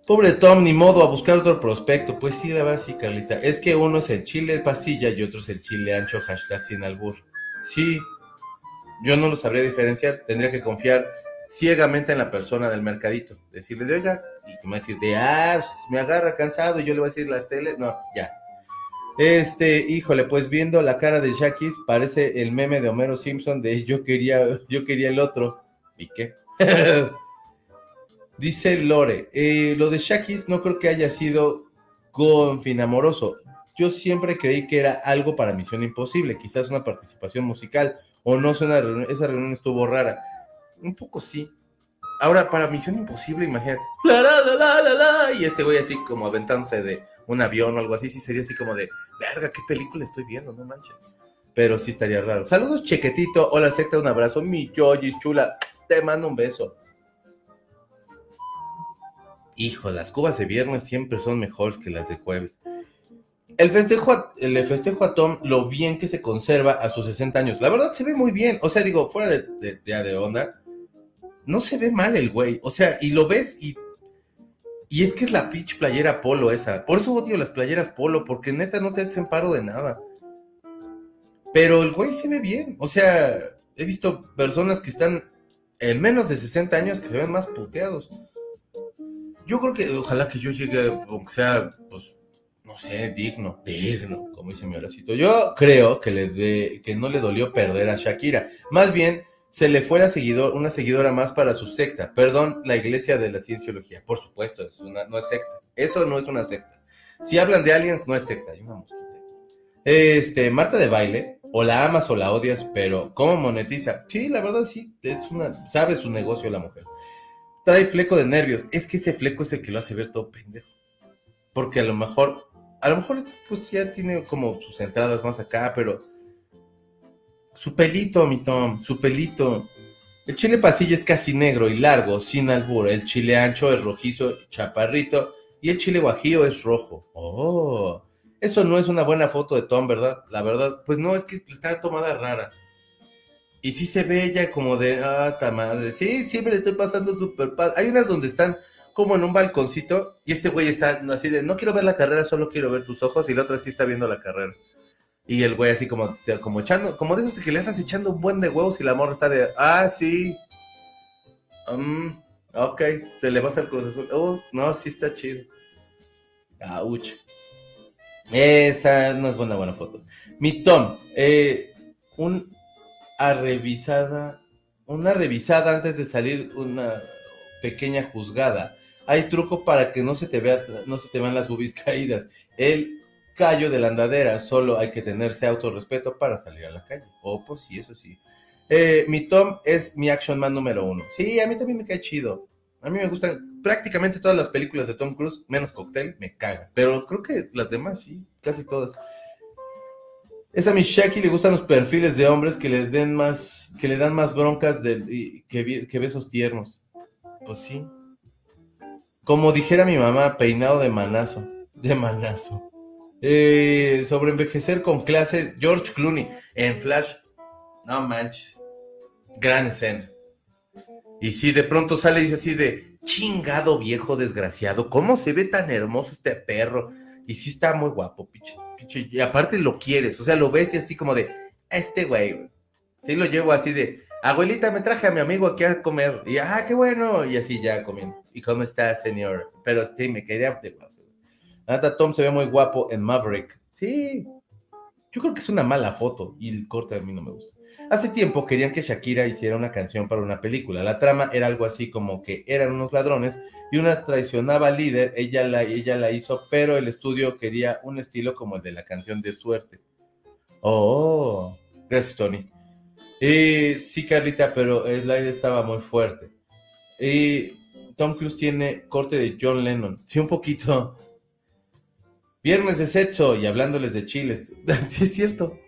Pobre Tom, ni modo a buscar otro prospecto. Pues sí, la sí, Carlita. Es que uno es el chile pastilla y otro es el chile ancho, hashtag sin albur. Sí. Yo no lo sabría diferenciar. Tendría que confiar ciegamente en la persona del mercadito. Decirle de oiga, y que me va a decir de ah, me agarra cansado, y yo le voy a decir las teles. No, ya. Este, híjole, pues viendo la cara de Shakis, parece el meme de Homero Simpson de yo quería, yo quería el otro. ¿Y qué? <laughs> Dice Lore, eh, lo de Shakis no creo que haya sido con fin amoroso. Yo siempre creí que era algo para Misión Imposible, quizás una participación musical, o no sé, esa reunión estuvo rara. Un poco sí. Ahora, para Misión Imposible, imagínate. La, la, la, la, la, y este güey así como aventándose de un avión o algo así, sí sería así como de, verga, qué película estoy viendo, no manches. Pero sí estaría raro. Saludos, Chequetito. Hola, secta, un abrazo. Mi Yoyis, chula. Te mando un beso. Hijo, las cubas de viernes siempre son mejores que las de jueves. El festejo, a, el festejo a Tom, lo bien que se conserva a sus 60 años. La verdad se ve muy bien. O sea, digo, fuera de, de, de, onda, no se ve mal el güey. O sea, y lo ves y y es que es la pitch playera polo esa. Por eso odio las playeras polo, porque neta no te hacen paro de nada. Pero el güey se ve bien. O sea, he visto personas que están en menos de 60 años que se ven más puteados. Yo creo que ojalá que yo llegue, aunque sea, pues, no sé, digno, digno, como dice mi horacito. Yo creo que, le de, que no le dolió perder a Shakira. Más bien, se le fuera seguidor, una seguidora más para su secta. Perdón, la iglesia de la cienciología. Por supuesto, es una, no es secta. Eso no es una secta. Si hablan de aliens, no es secta. Hay una mosquita. Este, Marta de baile, o la amas o la odias, pero ¿cómo monetiza? Sí, la verdad sí, es una, sabe su negocio la mujer. Trae fleco de nervios. Es que ese fleco es el que lo hace ver todo pendejo. Porque a lo mejor, a lo mejor, pues ya tiene como sus entradas más acá, pero su pelito, mi Tom, su pelito. El chile pasilla es casi negro y largo, sin albur. El chile ancho es rojizo, chaparrito. Y el chile guajillo es rojo. Oh, eso no es una buena foto de Tom, ¿verdad? La verdad, pues no, es que está tomada rara. Y sí se ve ella como de, ah, ta madre. Sí, siempre le estoy pasando súper padre. Hay unas donde están como en un balconcito y este güey está así de, no quiero ver la carrera, solo quiero ver tus ojos. Y la otra sí está viendo la carrera. Y el güey así como, como echando, como de esos que le estás echando un buen de huevos y la morra está de, ah, sí. Um, ok, te le vas al Cruz Azul. Oh, no, sí está chido. Ouch. Esa no es buena, buena foto. Mi Tom, eh, un a revisada, una revisada antes de salir una pequeña juzgada. Hay truco para que no se te vea, no se te vean las boobies <laughs> caídas. El callo de la andadera, solo hay que tenerse autorrespeto para salir a la calle. Oh, pues sí, eso sí. Eh, mi Tom es mi action man número uno. Sí, a mí también me cae chido. A mí me gustan prácticamente todas las películas de Tom Cruise, menos Cocktail, me caga. Pero creo que las demás sí, casi todas. Es a mi Shaki le gustan los perfiles de hombres que le den más, dan más broncas que, besos tiernos. Pues sí. Como dijera mi mamá, peinado de manazo. De manazo. Eh, sobre envejecer con clase, George Clooney en Flash. No manches. Gran escena. Y si de pronto sale y dice así de chingado viejo desgraciado, ¿cómo se ve tan hermoso este perro? Y sí está muy guapo, pinche, y aparte lo quieres, o sea, lo ves y así como de, este güey, sí lo llevo así de, abuelita, me traje a mi amigo aquí a comer, y ah, qué bueno, y así ya comiendo. ¿Y cómo está, señor? Pero sí, me quería Nata Tom se ve muy guapo en Maverick. Sí, yo creo que es una mala foto y el corte a mí no me gusta. Hace tiempo querían que Shakira hiciera una canción para una película. La trama era algo así como que eran unos ladrones y una traicionaba al líder, ella la, ella la hizo, pero el estudio quería un estilo como el de la canción de suerte. Oh, gracias Tony. Y sí, Carlita, pero el aire estaba muy fuerte. Y Tom Cruise tiene corte de John Lennon. Sí, un poquito. Viernes de sexo y hablándoles de chiles. <laughs> sí, es cierto.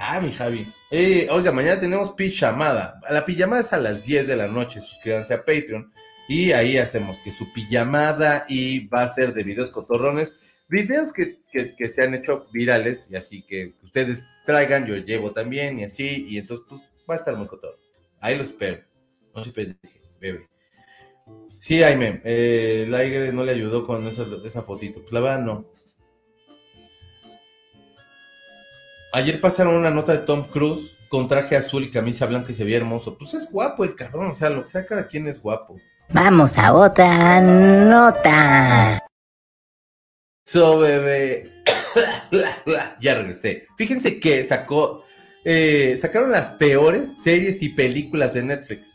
Ah, mi Javi. Eh, oiga, mañana tenemos pijamada. La pijamada es a las 10 de la noche. Suscríbanse a Patreon. Y ahí hacemos que su pijamada y va a ser de videos cotorrones. Videos que, se han hecho virales y así que ustedes traigan, yo llevo también y así. Y entonces, pues va a estar muy cotorro. Ahí lo espero. No se pendeje, bebé. Sí, Jaime, eh, el aire no le ayudó con esa, esa fotito. Pues la verdad, no. Ayer pasaron una nota de Tom Cruise con traje azul y camisa blanca y se veía hermoso. Pues es guapo el cabrón, o sea, lo que sea, cada quien es guapo. Vamos a otra nota. So, bebé. <coughs> ya regresé. Fíjense que sacó. Eh, sacaron las peores series y películas de Netflix.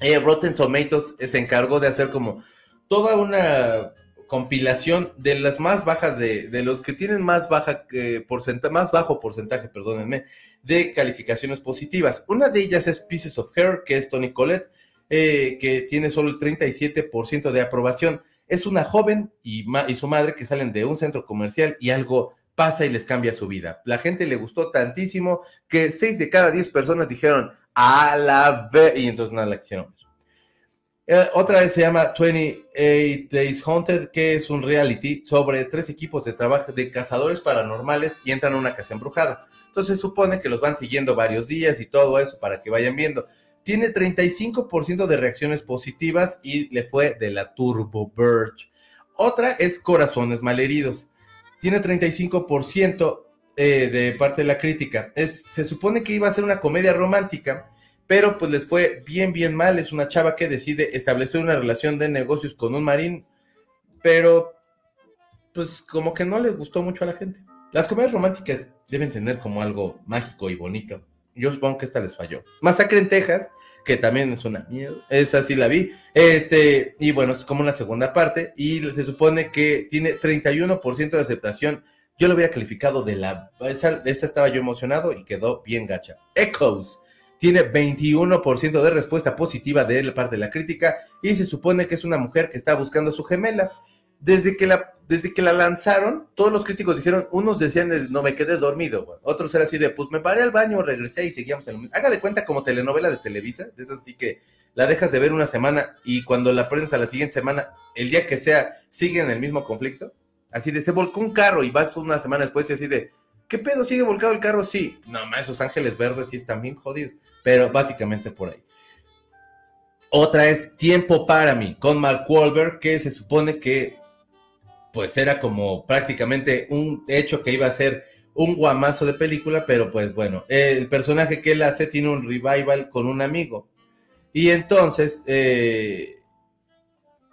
Eh, Rotten Tomatoes se encargó de hacer como toda una compilación de las más bajas de, de los que tienen más baja eh, más bajo porcentaje, perdónenme, de calificaciones positivas. Una de ellas es Pieces of Hair, que es Tony Collette, eh, que tiene solo el 37% de aprobación. Es una joven y, y su madre que salen de un centro comercial y algo pasa y les cambia su vida. La gente le gustó tantísimo que 6 de cada 10 personas dijeron, a la vez, y entonces nada la quisieron eh, otra vez se llama 28 Days Haunted, que es un reality sobre tres equipos de trabajo de cazadores paranormales y entran a una casa embrujada. Entonces se supone que los van siguiendo varios días y todo eso para que vayan viendo. Tiene 35% de reacciones positivas y le fue de la Turbo Birch. Otra es Corazones Malheridos. Tiene 35% eh, de parte de la crítica. Es, se supone que iba a ser una comedia romántica pero pues les fue bien, bien mal. Es una chava que decide establecer una relación de negocios con un marín, pero pues como que no les gustó mucho a la gente. Las comedias románticas deben tener como algo mágico y bonito. Yo supongo que esta les falló. Masacre en Texas, que también es una miedo. Esa sí la vi. Este, y bueno, es como una segunda parte. Y se supone que tiene 31% de aceptación. Yo lo hubiera calificado de la. Esa, esa estaba yo emocionado y quedó bien gacha. Echoes tiene 21% de respuesta positiva de la parte de la crítica y se supone que es una mujer que está buscando a su gemela. Desde que la, desde que la lanzaron, todos los críticos dijeron, unos decían, no me quedé dormido, otros era así de, pues me paré al baño, regresé y seguíamos en lo mismo. Haga de cuenta como telenovela de Televisa, esas así que la dejas de ver una semana y cuando la prendes a la siguiente semana, el día que sea, sigue en el mismo conflicto. Así de, se volcó un carro y vas una semana después y así de, ¿qué pedo? ¿Sigue volcado el carro? Sí. No, más esos ángeles verdes sí están bien jodidos pero básicamente por ahí. Otra es Tiempo para mí, con Mark Wahlberg, que se supone que pues era como prácticamente un hecho que iba a ser un guamazo de película, pero pues bueno, el personaje que él hace tiene un revival con un amigo. Y entonces, eh,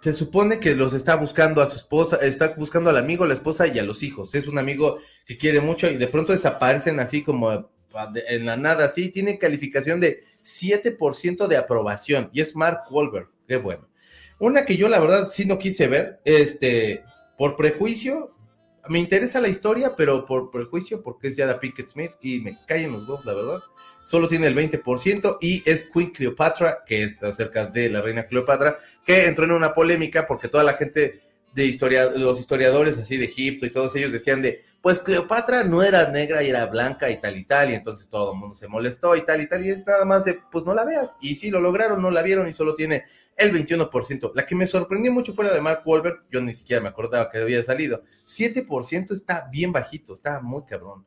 se supone que los está buscando a su esposa, está buscando al amigo, la esposa y a los hijos. Es un amigo que quiere mucho y de pronto desaparecen así como en la nada, sí, tiene calificación de 7% de aprobación y es Mark Wahlberg, qué bueno. Una que yo la verdad sí no quise ver, este, por prejuicio, me interesa la historia, pero por prejuicio, porque es Yada Pinkett Smith y me caen los huevos, la verdad. Solo tiene el 20% y es Queen Cleopatra, que es acerca de la reina Cleopatra, que entró en una polémica porque toda la gente de historia, los historiadores así de Egipto y todos ellos decían de, pues Cleopatra no era negra y era blanca y tal y tal, y entonces todo el mundo se molestó y tal y tal, y es nada más de, pues no la veas. Y sí, lo lograron, no la vieron y solo tiene el 21%. La que me sorprendió mucho fue la de Mark Wahlberg, yo ni siquiera me acordaba que había salido. 7% está bien bajito, está muy cabrón.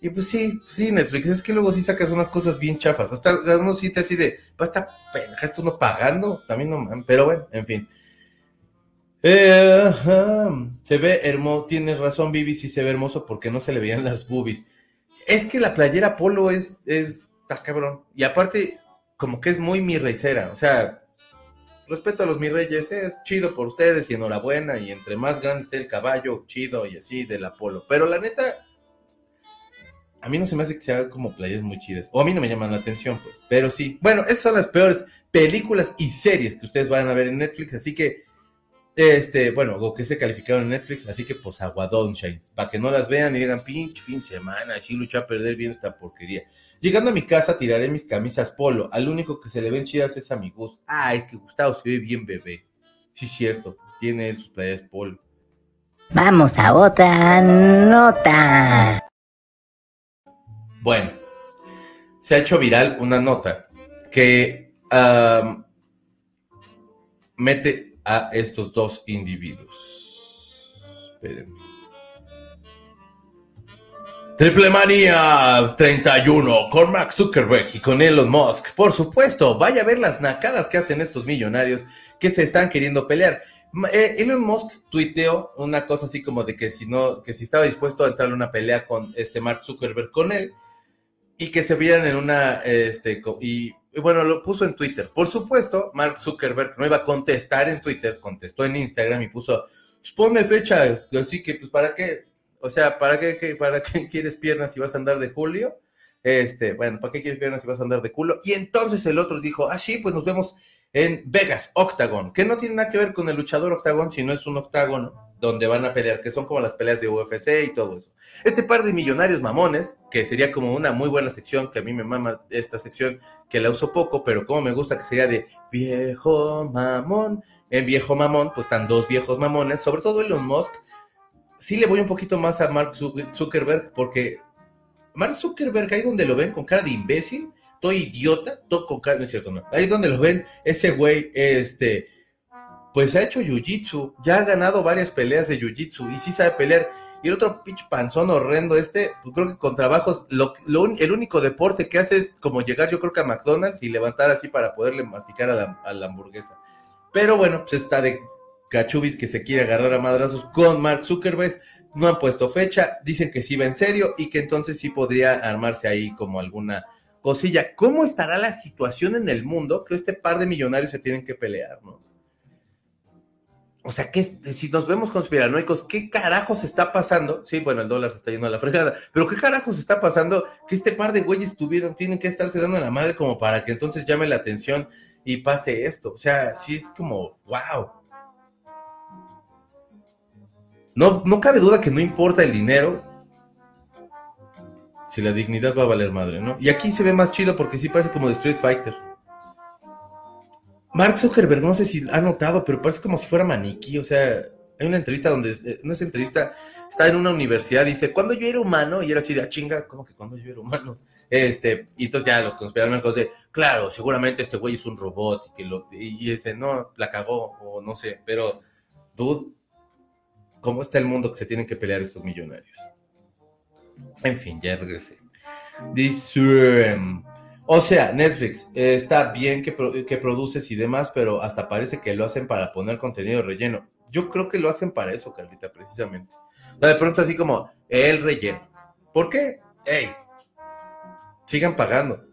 Y pues sí, pues sí, Netflix, es que luego sí sacas unas cosas bien chafas. Hasta uno sí te así de, pues está pendeja, esto no pagando, también no, pero bueno, en fin. Eh, se ve hermoso, tienes razón, Vivi, sí se ve hermoso porque no se le veían las boobies. Es que la playera polo es, es, está cabrón. Y aparte, como que es muy mi reicera, o sea, respeto a los mis reyes, es chido por ustedes y enhorabuena. Y entre más grande esté el caballo, chido y así del Apolo. Pero la neta, a mí no se me hace que sea como playas muy chidas. O a mí no me llaman la atención, pues. Pero sí. Bueno, esas son las peores películas y series que ustedes van a ver en Netflix. Así que, este, bueno, o que se calificaron en Netflix. Así que, pues, aguadón, Shines. Para que no las vean y digan, pinche fin de semana, así lucha a perder bien esta porquería. Llegando a mi casa tiraré mis camisas polo. Al único que se le ven chidas es a mi Gus. Ah, es que Gustavo se ve bien bebé. Sí, cierto. Tiene sus playas polo. Vamos a otra nota. Bueno, se ha hecho viral una nota que mete a estos dos individuos. Espérenme. Triple Manía 31 con Mark Zuckerberg y con Elon Musk. Por supuesto, vaya a ver las nacadas que hacen estos millonarios que se están queriendo pelear. Eh, Elon Musk tuiteó una cosa así como de que si no, que si estaba dispuesto a entrar en una pelea con este Mark Zuckerberg con él y que se vieran en una, este, y, bueno, lo puso en Twitter. Por supuesto, Mark Zuckerberg no iba a contestar en Twitter, contestó en Instagram y puso, pues ponme fecha, así que, pues, ¿para qué? O sea, ¿para qué, ¿para qué <laughs> quieres piernas si vas a andar de Julio? Este, bueno, ¿para qué quieres piernas si vas a andar de culo? Y entonces el otro dijo, ah, sí, pues nos vemos en Vegas, Octagon, que no tiene nada que ver con el luchador Octagon, sino es un octágono donde van a pelear, que son como las peleas de UFC y todo eso. Este par de millonarios mamones, que sería como una muy buena sección, que a mí me mama esta sección, que la uso poco, pero como me gusta que sería de viejo mamón. En viejo mamón, pues están dos viejos mamones, sobre todo Elon Musk, sí le voy un poquito más a Mark Zuckerberg porque Mark Zuckerberg, ahí donde lo ven con cara de imbécil, todo idiota, todo con cara, no es cierto, no. Ahí donde lo ven, ese güey, este, pues ha hecho jiu-jitsu, ya ha ganado varias peleas de jiu-jitsu y sí sabe pelear. Y el otro pitch panzón horrendo este, pues creo que con trabajos, lo, el único deporte que hace es como llegar yo creo que a McDonald's y levantar así para poderle masticar a la, a la hamburguesa. Pero bueno, pues está de Cachubis que se quiere agarrar a madrazos con Mark Zuckerberg. No han puesto fecha, dicen que sí va en serio y que entonces sí podría armarse ahí como alguna cosilla. ¿Cómo estará la situación en el mundo? que este par de millonarios se tienen que pelear, ¿no? O sea, que si nos vemos conspiranoicos, ¿qué carajos está pasando? Sí, bueno, el dólar se está yendo a la fregada, pero ¿qué carajos está pasando que este par de güeyes tuvieron, tienen que estarse dando la madre como para que entonces llame la atención y pase esto? O sea, sí es como, wow. No, no cabe duda que no importa el dinero si la dignidad va a valer madre, ¿no? Y aquí se ve más chido porque sí parece como de Street Fighter. Mark Zuckerberg, no sé si ha notado, pero parece como si fuera maniquí. O sea, hay una entrevista donde, eh, no es entrevista, está en una universidad, dice, ¿cuándo yo era humano? Y era así de, ah, chinga, ¿cómo que cuando yo era humano? Este, y entonces ya los conspiranoicos de, claro, seguramente este güey es un robot y que lo, y, ese, no, la cagó, o no sé, pero, dude, cómo está el mundo que se tienen que pelear estos millonarios. En fin, ya regresé. Dice, o sea, Netflix, eh, está bien que, que produces y demás, pero hasta parece que lo hacen para poner contenido relleno. Yo creo que lo hacen para eso, Carlita, precisamente. O sea, de pronto así como, el relleno. ¿Por qué? ¡Ey! Sigan pagando.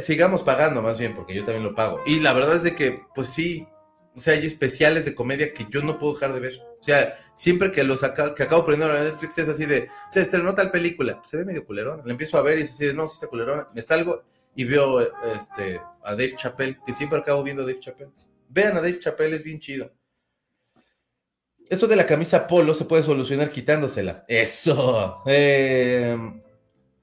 sigamos pagando más bien, porque yo también lo pago. Y la verdad es de que, pues sí, o sea, hay especiales de comedia que yo no puedo dejar de ver. O sea, siempre que los acabo, que acabo poniendo en Netflix es así de, o sea, estrenó tal película, se ve medio culerón. Le empiezo a ver y es así de, no, sí está culerón. Me salgo y veo este, a Dave Chappelle, que siempre acabo viendo a Dave Chappelle. Vean a Dave Chappelle, es bien chido. Eso de la camisa polo se puede solucionar quitándosela. Eso. Eh,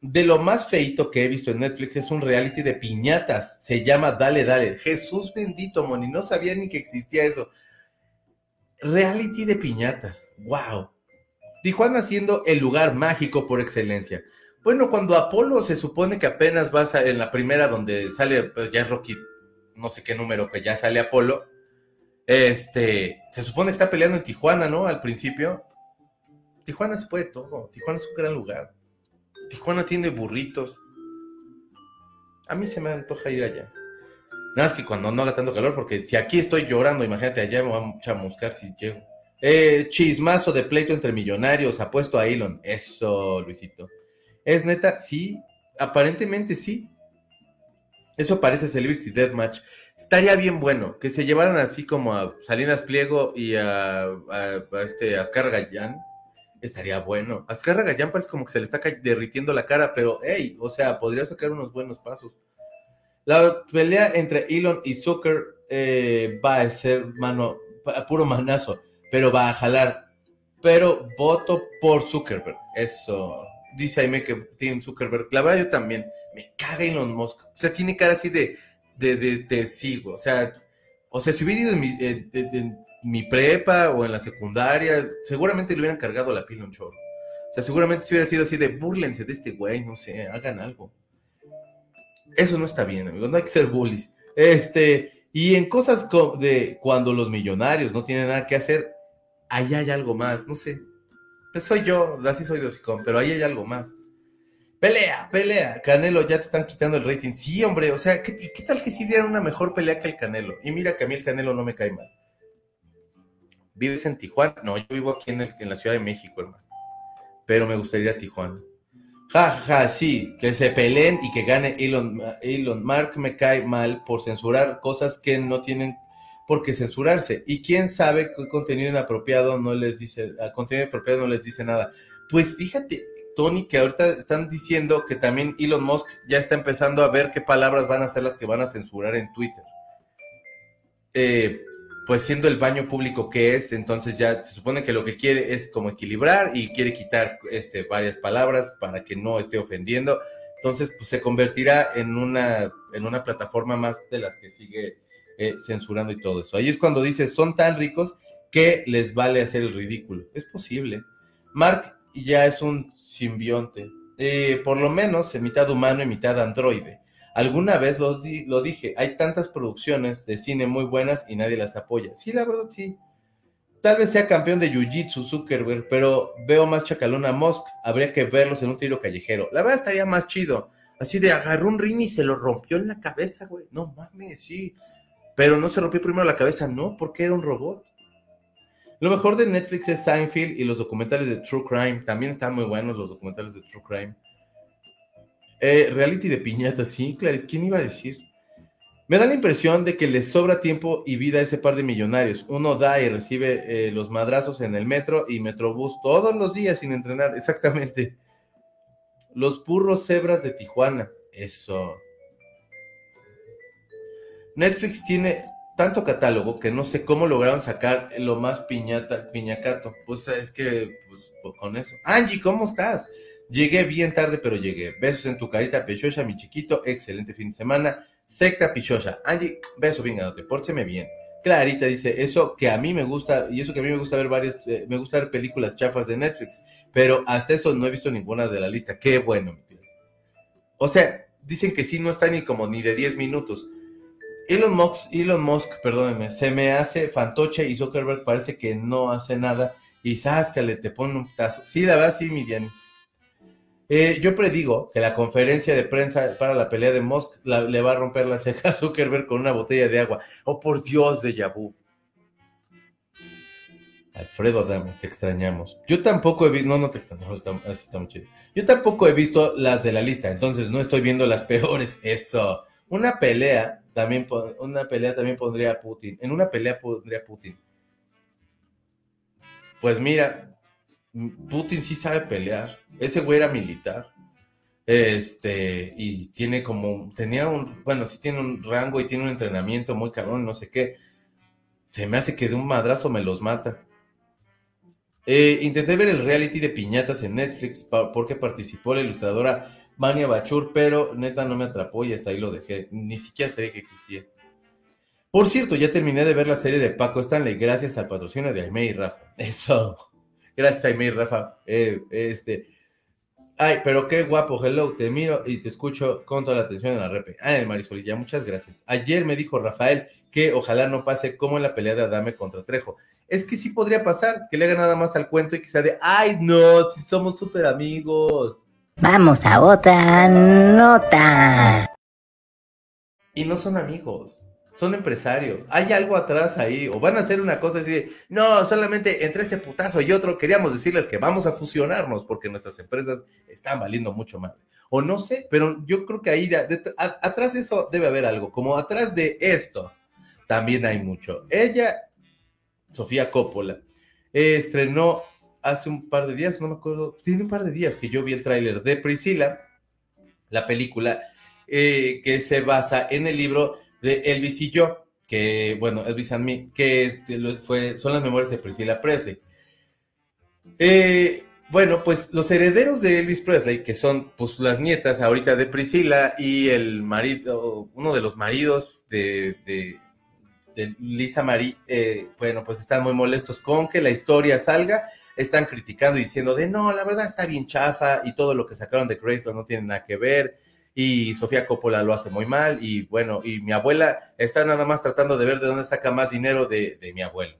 de lo más feito que he visto en Netflix es un reality de piñatas. Se llama Dale, Dale. Jesús bendito, Moni. No sabía ni que existía eso. Reality de piñatas. ¡Wow! Tijuana siendo el lugar mágico por excelencia. Bueno, cuando Apolo se supone que apenas vas en la primera donde sale, pues ya es Rocky, no sé qué número, que ya sale Apolo. Este, se supone que está peleando en Tijuana, ¿no? Al principio. Tijuana se puede todo. Tijuana es un gran lugar. Tijuana tiene burritos. A mí se me antoja ir allá. Nada más que cuando no haga tanto calor, porque si aquí estoy llorando, imagínate, allá me voy a chamuscar si llego. Eh, chismazo de pleito entre millonarios, apuesto a Elon. Eso, Luisito. ¿Es neta? Sí, aparentemente sí. Eso parece Celebrity Deathmatch. Estaría bien bueno que se llevaran así como a Salinas Pliego y a, a, este Ascar Gallán. Estaría bueno. Ascar Gallán parece como que se le está derritiendo la cara, pero hey, o sea, podría sacar unos buenos pasos. La pelea entre Elon y Zucker eh, va a ser mano, puro manazo, pero va a jalar. Pero voto por Zuckerberg. Eso dice Aime que tiene Zuckerberg. La verdad, yo también. Me caga Elon Musk. O sea, tiene cara así de, de, de, sigo. O sea, o sea, si hubiera ido en mi, en, mi, prepa o en la secundaria, seguramente le hubieran cargado la pila un chorro. O sea, seguramente si hubiera sido así de burlense de este güey, no sé, hagan algo. Eso no está bien, amigos. No hay que ser bullies. Este, y en cosas de cuando los millonarios no tienen nada que hacer, ahí hay algo más, no sé. Soy yo, así soy de hocicón, pero ahí hay algo más. Pelea, pelea. Canelo, ya te están quitando el rating. Sí, hombre, o sea, ¿qué, tal que si dieran una mejor pelea que el Canelo? Y mira que a mí el Canelo no me cae mal. ¿Vives en Tijuana? No, yo vivo aquí en, la Ciudad de México, hermano. Pero me gustaría Tijuana. Ja, ja, sí, que se peleen y que gane Elon, Elon. Mark me cae mal por censurar cosas que no tienen porque censurarse. Y quién sabe qué contenido inapropiado no les dice, a contenido inapropiado no les dice nada. Pues fíjate, Tony, que ahorita están diciendo que también Elon Musk ya está empezando a ver qué palabras van a ser las que van a censurar en Twitter. Eh, pues siendo el baño público que es, entonces ya se supone que lo que quiere es como equilibrar y quiere quitar este, varias palabras para que no esté ofendiendo. Entonces, pues se convertirá en una, en una plataforma más de las que sigue eh, censurando y todo eso. Ahí es cuando dice, son tan ricos que les vale hacer el ridículo. Es posible. Mark ya es un simbionte, eh, por lo menos en mitad humano y mitad androide. Alguna vez lo, lo, dije, hay tantas producciones de cine muy buenas y nadie las apoya. Sí, la verdad sí. Tal vez sea campeón de Jiu-Jitsu Zuckerberg, pero veo más chacalona a Musk. Habría que verlos en un tiro callejero. La verdad estaría más chido. Así de agarró un ring y se lo rompió en la cabeza, güey. No mames, sí. Pero no se rompió primero la cabeza, no, porque era un robot. Lo mejor de Netflix es Seinfeld y los documentales de True Crime. También están muy buenos los documentales de True Crime. Eh, reality de piñata, sí, claro. ¿Quién iba a decir? Me da la impresión de que les sobra tiempo y vida a ese par de millonarios. Uno da y recibe eh, los madrazos en el metro y Metrobús todos los días sin entrenar. Exactamente. Los burros cebras de Tijuana. Eso. Netflix tiene tanto catálogo que no sé cómo lograron sacar lo más piñata, piñacato. Pues es que, pues, con eso. Angie, ¿cómo estás? Llegué bien tarde, pero llegué. Besos en tu carita, Pichocha, mi chiquito. Excelente fin de semana. Secta Pichocha. Angie, beso bien, te pórteme bien. Clarita dice, eso que a mí me gusta, y eso que a mí me gusta ver varios, eh, me gusta ver películas chafas de Netflix, pero hasta eso no he visto ninguna de la lista. Qué bueno, mi. O sea, dicen que sí, no está ni como ni de 10 minutos. Elon Musk, Elon Musk, perdóneme, se me hace fantoche y Zuckerberg parece que no hace nada y sáscale, te pone un tazo. Sí, la verdad, sí, mi eh, yo predigo que la conferencia de prensa para la pelea de Musk le va a romper la ceja a Zuckerberg con una botella de agua. Oh, por Dios, de Yabu. Alfredo Adame, te extrañamos. Yo tampoco he visto, no, no te extrañamos, así está muy chido. Yo tampoco he visto las de la lista, entonces no estoy viendo las <laughs> peores. Eso. Una pelea también, una pelea también pondría Putin. En una pelea pondría Putin. Pues mira, Putin sí sabe pelear. Ese güey era militar. Este, y tiene como, tenía un, bueno, sí tiene un rango y tiene un entrenamiento muy cabrón, no sé qué. Se me hace que de un madrazo me los mata. Eh, intenté ver el reality de piñatas en Netflix porque participó la ilustradora Mania Bachur, pero neta no me atrapó y hasta ahí lo dejé. Ni siquiera sabía que existía. Por cierto, ya terminé de ver la serie de Paco Stanley gracias al patrocinio de Aime y Rafa. <laughs> Eso. Gracias Aime y Rafa. Eh, este. Ay, pero qué guapo, hello, te miro y te escucho con toda la atención en la repe. Ay, Marisolilla, muchas gracias. Ayer me dijo Rafael que ojalá no pase como en la pelea de Adame contra Trejo. Es que sí podría pasar, que le haga nada más al cuento y que sea de, ay, no, si somos súper amigos. Vamos a otra nota. Y no son amigos, son empresarios. Hay algo atrás ahí, o van a hacer una cosa así de, no, solamente entre este putazo y otro queríamos decirles que vamos a fusionarnos porque nuestras empresas están valiendo mucho más. O no sé, pero yo creo que ahí, atrás de eso debe haber algo, como atrás de esto también hay mucho. Ella, Sofía Coppola, estrenó hace un par de días, no me acuerdo, tiene un par de días que yo vi el tráiler de Priscila, la película eh, que se basa en el libro de Elvis y yo, que, bueno, Elvis and Me, que fue, son las memorias de Priscila Presley. Eh, bueno, pues los herederos de Elvis Presley, que son pues las nietas ahorita de Priscila y el marido, uno de los maridos de, de, Lisa Marie, eh, bueno, pues están muy molestos con que la historia salga están criticando y diciendo de no, la verdad está bien chafa y todo lo que sacaron de Grace no tiene nada que ver y Sofía Coppola lo hace muy mal y bueno, y mi abuela está nada más tratando de ver de dónde saca más dinero de, mi abuelo.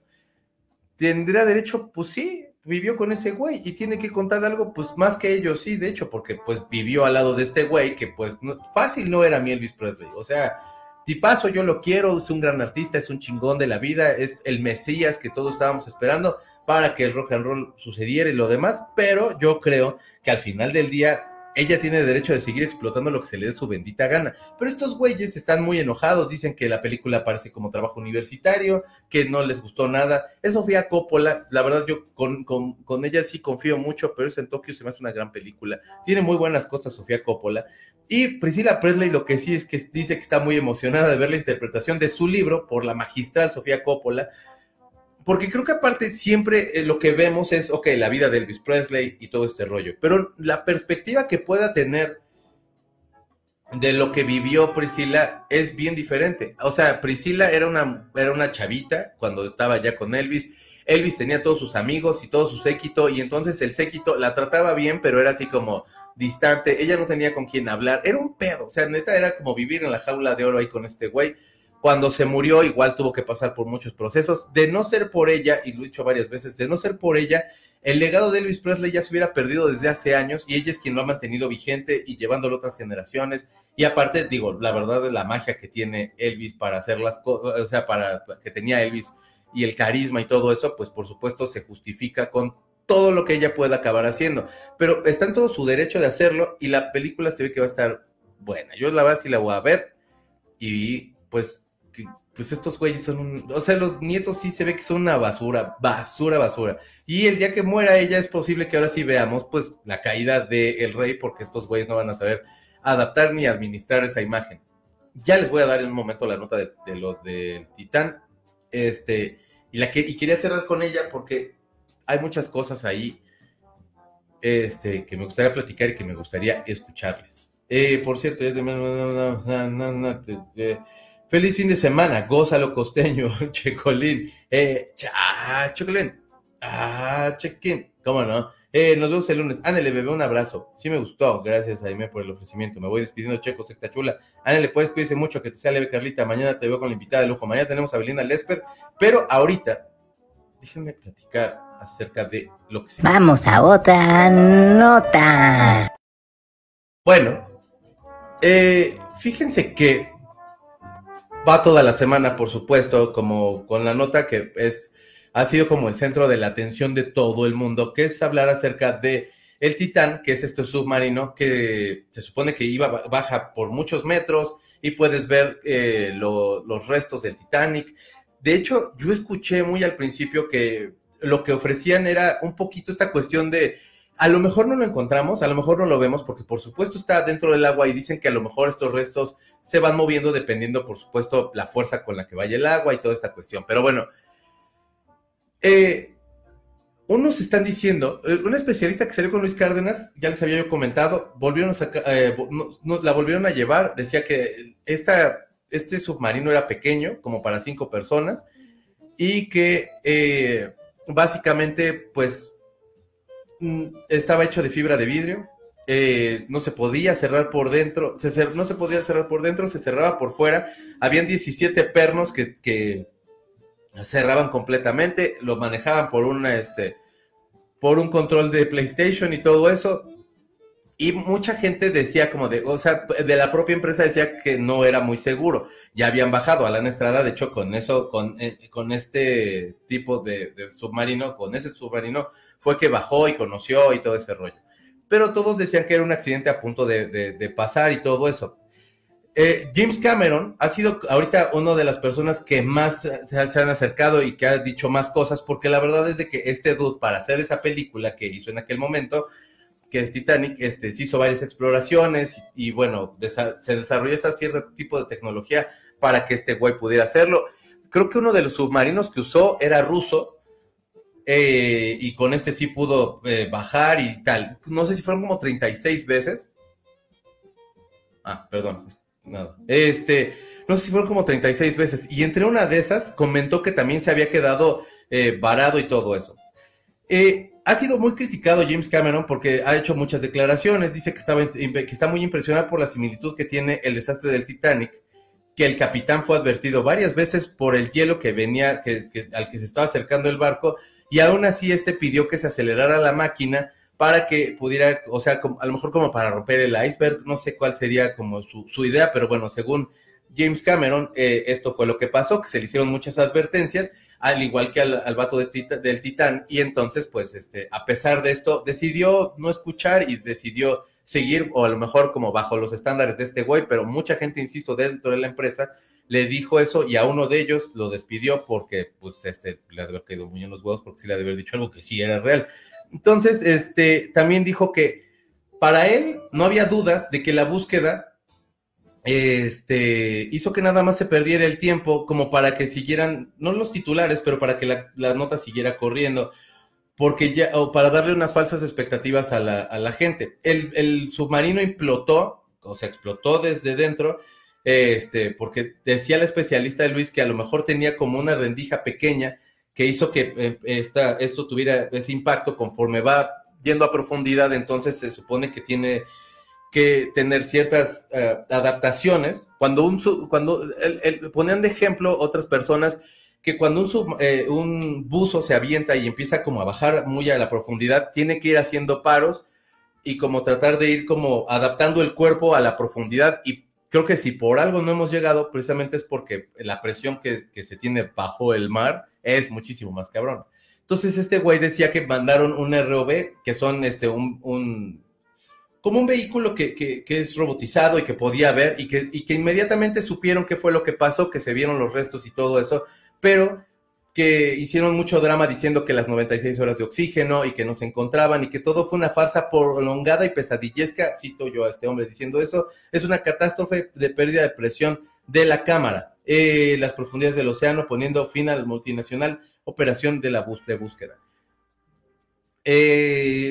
¿Tendrá derecho? Pues sí, vivió con ese güey y tiene que contar algo, pues más que ellos, sí, de hecho, porque pues vivió al lado de este güey que pues fácil no era mi Elvis Presley, o sea, tipazo yo lo quiero, es un gran artista, es un chingón de la vida, es el Mesías que todos estábamos esperando, para que el rock and roll sucediera y lo demás, pero yo creo que al final del día ella tiene derecho de seguir explotando lo que se le dé su bendita gana. Pero estos güeyes están muy enojados, dicen que la película parece como trabajo universitario, que no les gustó nada. Es Sofía Coppola, la verdad yo con, con, ella sí confío mucho, pero es en Tokio se me hace una gran película. Tiene muy buenas cosas Sofía Coppola. Y Priscila Presley lo que sí es que dice que está muy emocionada de ver la interpretación de su libro por la magistral Sofía Coppola porque creo que aparte siempre eh, lo que vemos es, ok, la vida de Elvis Presley y todo este rollo, pero la perspectiva que pueda tener de lo que vivió Priscila es bien diferente. O sea, Priscila era una, era una chavita cuando estaba ya con Elvis. Elvis tenía todos sus amigos y todo su séquito, y entonces el séquito la trataba bien, pero era así como distante. Ella no tenía con quién hablar. Era un pedo. O sea, neta, era como vivir en la jaula de oro ahí con este güey. Cuando se murió, igual tuvo que pasar por muchos procesos. De no ser por ella, y lo he dicho varias veces, de no ser por ella, el legado de Elvis Presley ya se hubiera perdido desde hace años y ella es quien lo ha mantenido vigente y llevándolo a otras generaciones. Y aparte, digo, la verdad de la magia que tiene Elvis para hacer las cosas, o sea, para que tenía Elvis y el carisma y todo eso, pues por supuesto se justifica con todo lo que ella pueda acabar haciendo. Pero está en todo su derecho de hacerlo y la película se ve que va a estar buena. Yo la verdad sí la voy a ver y pues pues estos güeyes son un, o sea, los nietos sí se ve que son una basura, basura, basura. Y el día que muera ella es posible que ahora sí veamos pues la caída del rey porque estos güeyes no van a saber adaptar ni administrar esa imagen. Ya les voy a dar en un momento la nota de, lo del Titán. Este, y la que y quería cerrar con ella porque hay muchas cosas ahí este, que me gustaría platicar y que me gustaría escucharles. Eh, por cierto, es de Feliz fin de semana, gózalo costeño, <laughs> Checolín. Eh, ah, Chocolín. Ah, Chequín. ¿Cómo no? Eh, nos vemos el lunes. Ándale, bebé, un abrazo. Sí me gustó. Gracias, Jaime, por el ofrecimiento. Me voy despidiendo, Checo, secta chula. Ándale, puedes cuídese mucho, que te sea leve, Carlita. Mañana te veo con la invitada de lujo. Mañana tenemos a Belinda Lesper. Pero ahorita, déjenme platicar acerca de lo que se... Vamos a otra nota. Bueno, eh, fíjense que va toda la semana, por supuesto, como con la nota que es ha sido como el centro de la atención de todo el mundo, que es hablar acerca de el Titán, que es este submarino que se supone que iba baja por muchos metros y puedes ver eh, los restos del Titanic. De hecho, yo escuché muy al principio que lo que ofrecían era un poquito esta cuestión de a lo mejor no lo encontramos, a lo mejor no lo vemos porque por supuesto está dentro del agua y dicen que a lo mejor estos restos se van moviendo dependiendo por supuesto la fuerza con la que vaya el agua y toda esta cuestión. Pero bueno, eh, unos están diciendo, eh, un especialista que salió con Luis Cárdenas, ya les había yo comentado, volvieron a eh, la volvieron a llevar, decía que este submarino era pequeño, como para cinco personas, y que básicamente pues estaba hecho de fibra de vidrio, eh, no se podía cerrar por dentro, no se podía cerrar por dentro, se cerraba por fuera, habían 17 pernos que, cerraban completamente, lo manejaban por una, este, por un control de PlayStation y todo eso, Y mucha gente decía como de, o sea, de la propia empresa decía que no era muy seguro. Ya habían bajado a la Estrada, de hecho, con eso, con, eh, con este tipo de, submarino, con ese submarino, fue que bajó y conoció y todo ese rollo. Pero todos decían que era un accidente a punto de, pasar y todo eso. Eh, James Cameron ha sido ahorita una de las personas que más se, han acercado y que ha dicho más cosas, porque la verdad es de que este dude, para hacer esa película que hizo en aquel momento, que es Titanic, este, se hizo varias exploraciones y, bueno, se desarrolló este cierto tipo de tecnología para que este güey pudiera hacerlo. Creo que uno de los submarinos que usó era ruso eh, y con este sí pudo eh, bajar y tal. No sé si fueron como 36 veces. Ah, perdón, nada. Este, no sé si fueron como 36 veces. Y entre una de esas comentó que también se había quedado eh, varado y todo eso. Ha sido muy criticado James Cameron porque ha hecho muchas declaraciones. Dice que, estaba, que está muy impresionado por la similitud que tiene el desastre del Titanic, que el capitán fue advertido varias veces por el hielo que venía, que, al que se estaba acercando el barco, y aún así este pidió que se acelerara la máquina para que pudiera, o sea, a lo mejor como para romper el iceberg, no sé cuál sería como su, su idea, pero bueno, según James Cameron, eh, esto fue lo que pasó, que se le hicieron muchas advertencias, al igual que al, al vato de del Titán, y entonces, pues, este, a pesar de esto, decidió no escuchar y decidió seguir, o a lo mejor como bajo los estándares de este güey, pero mucha gente, insisto, dentro de la empresa, le dijo eso y a uno de ellos lo despidió porque, pues, este, le ha de haber caído muy en los huevos porque sí le ha de haber dicho algo que sí era real. Entonces, este, también dijo que para él no había dudas de que la búsqueda este, hizo que nada más se perdiera el tiempo como para que siguieran, no los titulares, pero para que la, nota siguiera corriendo, porque ya, o para darle unas falsas expectativas a la, gente. El, submarino implotó, o sea, explotó desde dentro, este, porque decía el especialista de Luis que a lo mejor tenía como una rendija pequeña que hizo que eh, esta, esto tuviera ese impacto conforme va yendo a profundidad, entonces se supone que tiene que tener ciertas eh, adaptaciones. Cuando un, cuando ponían de ejemplo otras personas que cuando un, eh, un buzo se avienta y empieza como a bajar muy a la profundidad, tiene que ir haciendo paros y como tratar de ir como adaptando el cuerpo a la profundidad y creo que si por algo no hemos llegado, precisamente es porque la presión que, que se tiene bajo el mar es muchísimo más cabrón. Entonces este güey decía que mandaron un ROV, que son este, un como un vehículo que, que, es robotizado y que podía ver y que, y que inmediatamente supieron qué fue lo que pasó, que se vieron los restos y todo eso, pero que hicieron mucho drama diciendo que las 96 horas de oxígeno y que no se encontraban y que todo fue una farsa prolongada y pesadillesca, cito yo a este hombre diciendo eso, es una catástrofe de pérdida de presión de la cámara, eh, las profundidades del océano poniendo fin a la multinacional operación de la de búsqueda. Eh,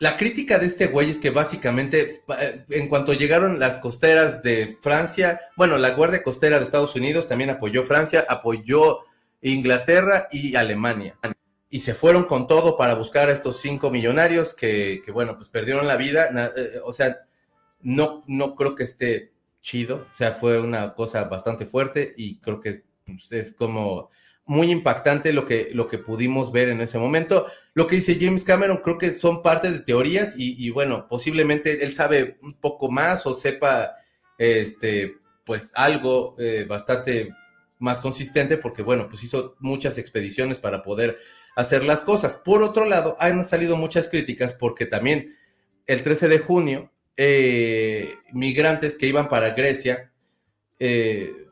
la crítica de este güey es que básicamente, eh, en cuanto llegaron las costeras de Francia, bueno, la Guardia Costera de Estados Unidos también apoyó Francia, apoyó Inglaterra y Alemania. Y se fueron con todo para buscar a estos cinco millonarios que, bueno, pues perdieron la vida. Eh, o sea, no, no creo que esté chido. O sea, fue una cosa bastante fuerte y creo que pues, es como muy impactante lo que, lo que pudimos ver en ese momento. Lo que dice James Cameron creo que son parte de teorías y, bueno, posiblemente él sabe un poco más o sepa este, pues algo eh, bastante más consistente porque bueno, pues hizo muchas expediciones para poder hacer las cosas. Por otro lado, han salido muchas críticas porque también el 13 de junio, eh, migrantes que iban para Grecia, eh,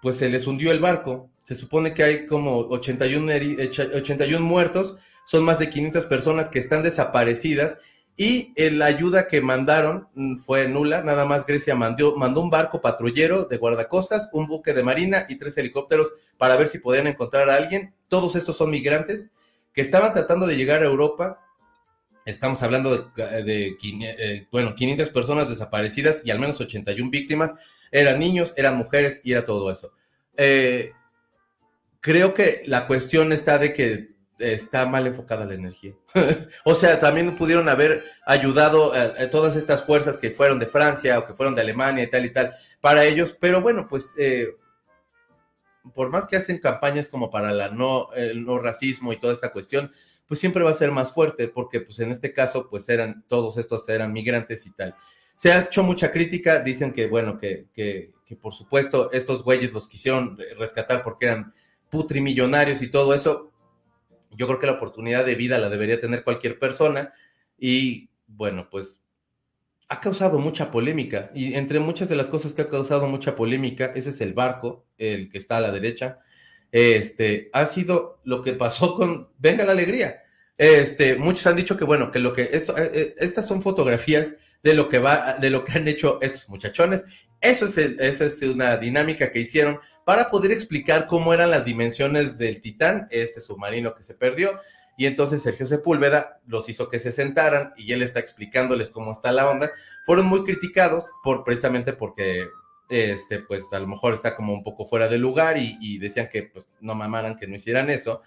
pues se les hundió el barco se supone que hay como 81, 81 muertos, son más de 500 personas que están desaparecidas y la ayuda que mandaron mm, fue nula, nada más Grecia mandó, mandó un barco patrullero de guardacostas, un buque de marina y tres helicópteros para ver si podían encontrar a alguien. Todos estos son migrantes que estaban tratando de llegar a Europa. Estamos hablando de, eh, bueno, 500 personas desaparecidas y al menos 81 víctimas. Eran niños, eran mujeres y era todo eso. Eh, creo que la cuestión está de que está mal enfocada la energía. <laughs> o sea, también pudieron haber ayudado a, todas estas fuerzas que fueron de Francia o que fueron de Alemania y tal y tal para ellos, pero bueno, pues eh, por más que hacen campañas como para la no, el no racismo y toda esta cuestión, pues siempre va a ser más fuerte, porque pues en este caso, pues eran, todos estos eran migrantes y tal. Se ha hecho mucha crítica, dicen que, bueno, que, que por supuesto estos güeyes los quisieron rescatar porque eran putrimillonarios y todo eso. Yo creo que la oportunidad de vida la debería tener cualquier persona y, bueno, pues ha causado mucha polémica y entre muchas de las cosas que ha causado mucha polémica, ese es el barco, el que está a la derecha, este, ha sido lo que pasó con Venga la Alegría. Este, muchos han dicho que bueno, que lo que esto, eh, eh, estas son fotografías de lo que va, de lo que han hecho estos muchachones. Eso es, esa es una dinámica que hicieron para poder explicar cómo eran las dimensiones del Titán, este submarino que se perdió. Y entonces Sergio Sepúlveda los hizo que se sentaran y él está explicándoles cómo está la onda. Fueron muy criticados por precisamente porque este, pues a lo mejor está como un poco fuera de lugar y, decían que pues, no mamaran que no hicieran eso.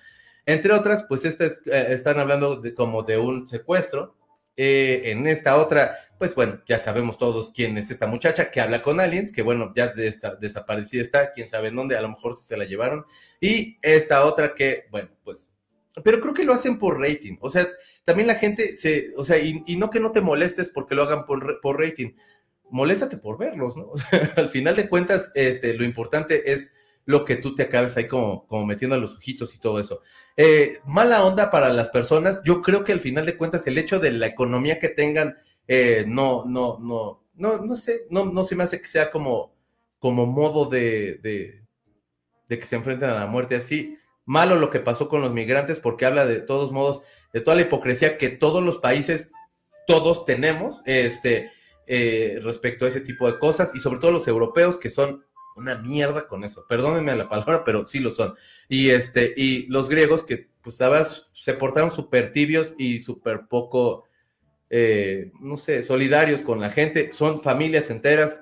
Entre otras, pues esta eh, están hablando de, como de un secuestro. Eh, en esta otra, pues bueno, ya sabemos todos quién es esta muchacha que habla con aliens, que bueno, ya de esta, desaparecida está, quién sabe en dónde, a lo mejor se la llevaron. Y esta otra que, bueno, pues pero creo que lo hacen por rating. O sea, también la gente se, o sea, y, no que no te molestes porque lo hagan por, por rating moléstate por verlos, ¿no? <laughs> al final de cuentas, este, lo importante es lo que tú te acabes ahí como, como metiendo los ojitos y todo eso. Eh, mala onda para las personas, yo creo que al final de cuentas el hecho de la economía que tengan, eh, no, no, no, no, no sé, no, no se me hace que sea como, como modo de, de, que se enfrenten a la muerte así. Malo lo que pasó con los migrantes porque habla de todos modos de toda la hipocresía que todos los países, todos tenemos, este, eh, respecto a ese tipo de cosas y sobre todo los europeos que son una mierda con eso. Perdónenme la palabra, pero sí lo son. Y este, y los griegos que pues sabes, se portaron súper tibios y súper poco, eh, no sé, solidarios con la gente. Son familias enteras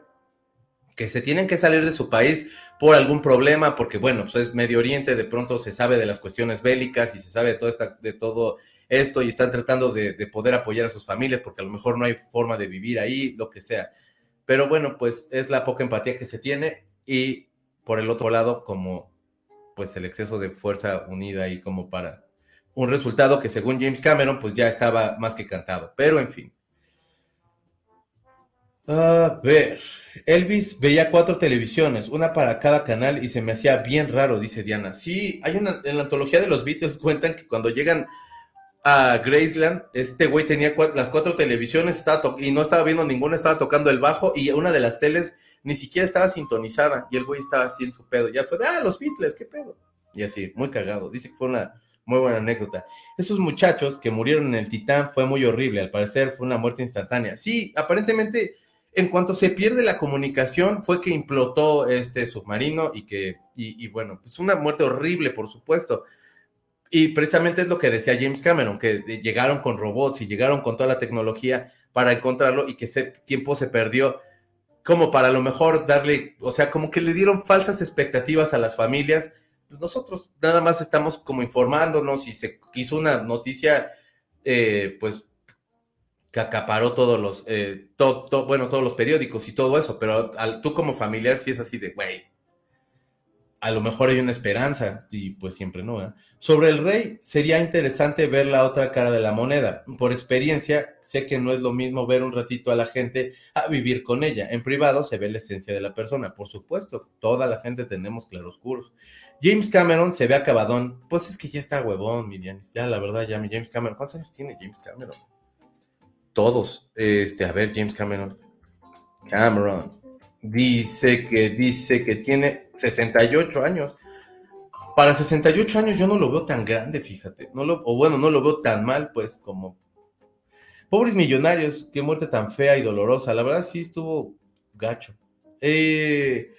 que se tienen que salir de su país por algún problema, porque bueno, pues es Medio Oriente, de pronto se sabe de las cuestiones bélicas y se sabe de todo, esta, de todo esto y están tratando de, poder apoyar a sus familias porque a lo mejor no hay forma de vivir ahí, lo que sea. Pero bueno, pues es la poca empatía que se tiene y por el otro lado, como pues el exceso de fuerza unida y como para un resultado que según James Cameron pues ya estaba más que cantado. Pero en fin. A ver, Elvis veía cuatro televisiones, una para cada canal y se me hacía bien raro, dice Diana. Sí, hay una, en la antología de los Beatles cuentan que cuando llegan a Graceland, este güey tenía las cuatro televisiones estaba y no estaba viendo ninguna, estaba tocando el bajo y una de las teles ni siquiera estaba sintonizada y el güey estaba así en su pedo. Ya fue, ah, los Beatles, qué pedo. Y así, muy cagado. Dice que fue una muy buena anécdota. Esos muchachos que murieron en el Titán fue muy horrible, al parecer fue una muerte instantánea. Sí, aparentemente, en cuanto se pierde la comunicación, fue que implotó este submarino y que, y, bueno, pues una muerte horrible, por supuesto. Y precisamente es lo que decía James Cameron, que llegaron con robots y llegaron con toda la tecnología para encontrarlo y que ese tiempo se perdió como para a lo mejor darle, o sea, como que le dieron falsas expectativas a las familias. Pues nosotros nada más estamos como informándonos y se quiso una noticia, eh, pues, que acaparó todos los, eh, bueno, todos los periódicos y todo eso, pero tú como familiar sí es así de, güey, a lo mejor hay una esperanza, y pues siempre no. ¿eh? Sobre el rey, sería interesante ver la otra cara de la moneda. Por experiencia, sé que no es lo mismo ver un ratito a la gente a vivir con ella. En privado se ve la esencia de la persona. Por supuesto, toda la gente tenemos claroscuros. James Cameron se ve acabadón. Pues es que ya está huevón, Miriam. Ya, la verdad, ya mi James Cameron. ¿Cuántos años tiene James Cameron? Todos. Este, a ver, James Cameron. Cameron. Dice que, dice que tiene 68 años. Para 68 años yo no lo veo tan grande, fíjate. No lo, o bueno, no lo veo tan mal, pues, como... Pobres millonarios, qué muerte tan fea y dolorosa. La verdad sí estuvo gacho. Eh,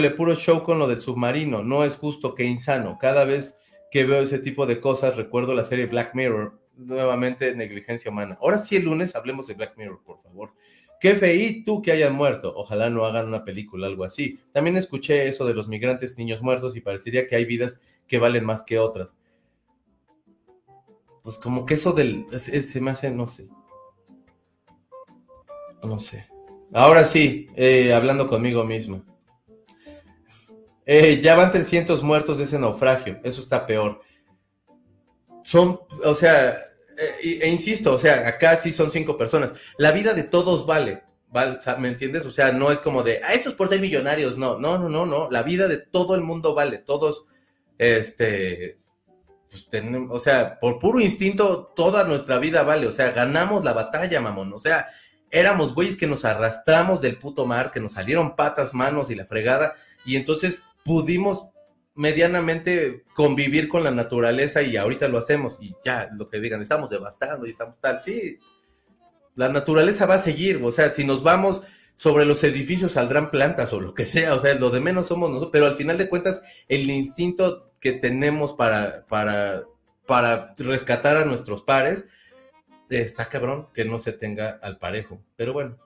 le puro show con lo del submarino. No es justo, que insano. Cada vez que veo ese tipo de cosas, recuerdo la serie Black Mirror. Nuevamente, negligencia humana. Ahora sí, el lunes hablemos de Black Mirror, por favor. Qué feí tú que hayan muerto. Ojalá no hagan una película, algo así. También escuché eso de los migrantes niños muertos y parecería que hay vidas que valen más que otras. Pues como que eso del... se me hace, no sé. No sé. Ahora sí, eh, hablando conmigo mismo. Eh, ya van 300 muertos de ese naufragio. Eso está peor. son, o sea, eh, e, insisto, o sea, acá sí son cinco personas. La vida de todos vale, vale, ¿me entiendes? O sea, no es como de, ah, esto es por ser millonarios, no, no, no, no, no. La vida de todo el mundo vale, todos, este, pues o sea, por puro instinto, toda nuestra vida vale, o sea, ganamos la batalla, mamón, o sea, éramos güeyes que nos arrastramos del puto mar, que nos salieron patas, manos y la fregada, y entonces pudimos medianamente convivir con la naturaleza y ahorita lo hacemos y ya, lo que digan, estamos devastando y estamos tal, sí, la naturaleza va a seguir, o sea, si nos vamos sobre los edificios saldrán plantas o lo que sea, o sea, lo de menos somos nosotros, pero al final de cuentas el instinto que tenemos para, para, para rescatar a nuestros pares, está cabrón que no se tenga al parejo, pero bueno.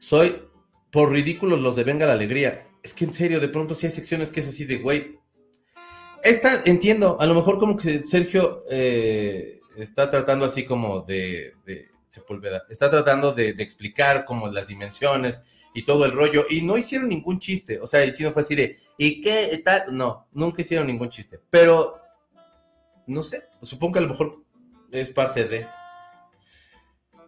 Soy por ridículos los de Venga la Alegría es que en serio, de pronto sí hay secciones que es así de, güey. Esta, entiendo, a lo mejor como que Sergio eh, está tratando así como de, de Sepúlveda, está tratando de, explicar como las dimensiones y todo el rollo, y no hicieron ningún chiste, o sea, no fue así de, ¿y qué tal? No, nunca hicieron ningún chiste, pero, no sé, supongo que a lo mejor es parte de...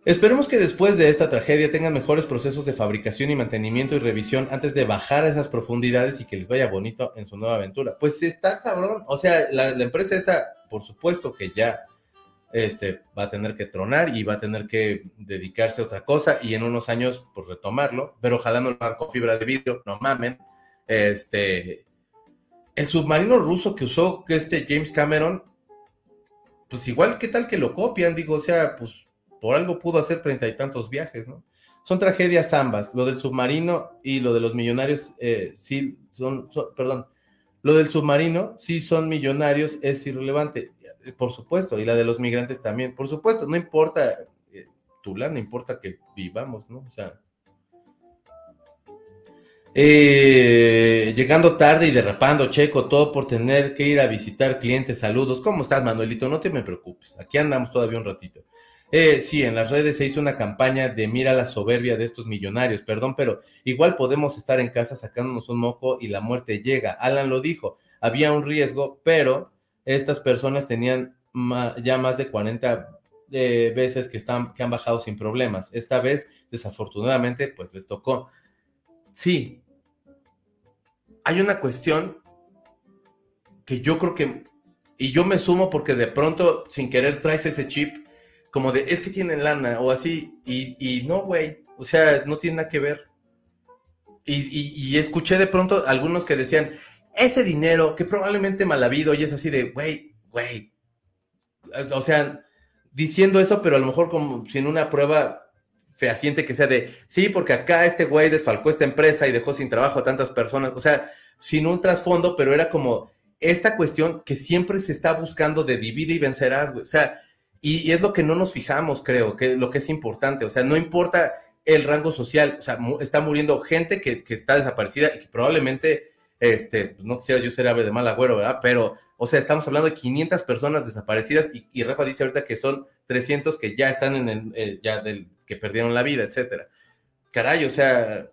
Esperemos que después de esta tragedia tengan mejores procesos de fabricación y mantenimiento y revisión antes de bajar a esas profundidades y que les vaya bonito en su nueva aventura. Pues está cabrón. O sea, la, empresa esa, por supuesto que ya este, va a tener que tronar y va a tener que dedicarse a otra cosa y en unos años, pues retomarlo. Pero ojalá no lo hagan fibra de vidrio, no mamen. Este, el submarino ruso que usó este James Cameron, pues igual, ¿qué tal que lo copian? Digo, o sea, pues por algo pudo hacer treinta y tantos viajes, ¿no? Son tragedias ambas, lo del submarino y lo de los millonarios, eh, sí, son, perdón, lo del submarino, sí son millonarios, es irrelevante, eh, por supuesto, y la de los migrantes también, por supuesto, no importa, eh, no importa que vivamos, ¿no? O sea, llegando tarde y derrapando, Checo, todo por tener que ir a visitar clientes. Saludos. ¿Cómo estás, Manuelito? No te me preocupes. Aquí andamos todavía un ratito. Eh, sí, en las redes se hizo una campaña de mira la soberbia de estos millonarios, perdón, pero igual podemos estar en casa sacándonos un moco y la muerte llega. Alan lo dijo, había un riesgo, pero estas personas tenían ya más de 40 eh, veces que, están, que han bajado sin problemas. Esta vez, desafortunadamente, pues les tocó. Sí, hay una cuestión que yo creo que, y yo me sumo porque de pronto, sin querer, traes ese chip como de, es que tienen lana o así, y, y no, güey, o sea, no tiene nada que ver. Y, escuché de pronto algunos que decían, ese dinero que probablemente mal habido, y es así de, güey, güey, o sea, diciendo eso, pero a lo mejor como sin una prueba fehaciente que sea de, sí, porque acá este güey desfalcó esta empresa y dejó sin trabajo a tantas personas, o sea, sin un trasfondo, pero era como esta cuestión que siempre se está buscando de divide y vencerás, güey, o sea, y, es lo que no nos fijamos, creo, que lo que es importante. O sea, no importa el rango social, o sea, está muriendo gente que, está desaparecida y que probablemente, este, pues, no quisiera yo ser ave de mal agüero, ¿verdad? Pero, o sea, estamos hablando de 500 personas desaparecidas y, y Rafa dice ahorita que son 300 que ya están en el, eh, ya del, que perdieron la vida, etcétera. Caray, o sea,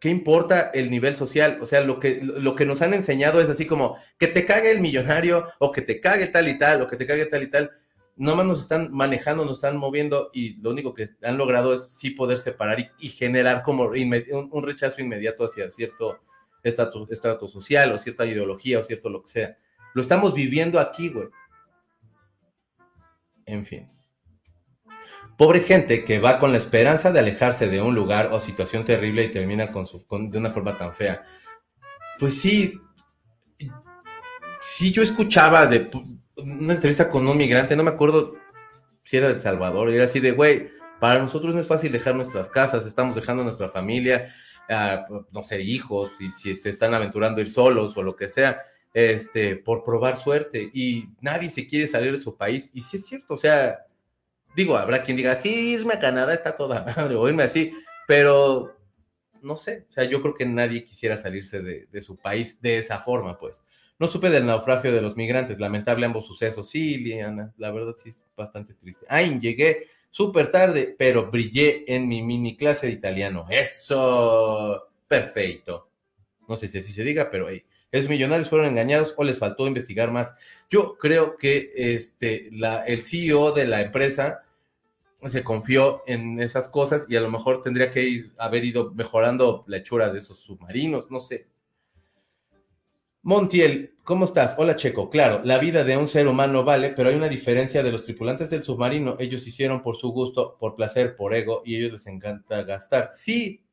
¿qué importa el nivel social? O sea, lo que, lo que nos han enseñado es así como que te cague el millonario o que te cague tal y tal o que te cague tal y tal nomás nos están manejando, nos están moviendo y lo único que han logrado es sí poder separar y, generar como un, rechazo inmediato hacia cierto estrato, social o cierta ideología o cierto lo que sea. Lo estamos viviendo aquí, güey. En fin. Pobre gente que va con la esperanza de alejarse de un lugar o situación terrible y termina con su, de una forma tan fea. Pues sí, sí yo escuchaba de una entrevista con un migrante, no me acuerdo si era de El Salvador, y era así de, güey, para nosotros no es fácil dejar nuestras casas, estamos dejando nuestra familia, no sé, hijos, y si se están aventurando ir solos o lo que sea, este, por probar suerte, y nadie se quiere salir de su país, y sí es cierto, o sea, digo, habrá quien diga, sí, irme a Canadá está toda madre, o irme así, pero no sé, o sea, yo creo que nadie quisiera salirse de, de su país de esa forma, pues. No supe del naufragio de los migrantes, lamentable ambos sucesos. Sí, Liana, la verdad sí es bastante triste. Ay, llegué súper tarde, pero brillé en mi mini clase de italiano. Eso, perfecto. No sé si así se diga, pero hey, esos millonarios fueron engañados o les faltó investigar más. Yo creo que este, el CEO de la empresa se confió en esas cosas y a lo mejor tendría que haber ido mejorando la hechura de esos submarinos, no sé. Montiel, ¿cómo estás? Hola Checo, claro, la vida de un ser humano vale, pero hay una diferencia de los tripulantes del submarino, ellos hicieron por su gusto, por placer, por ego, y a ellos les encanta gastar. Sí,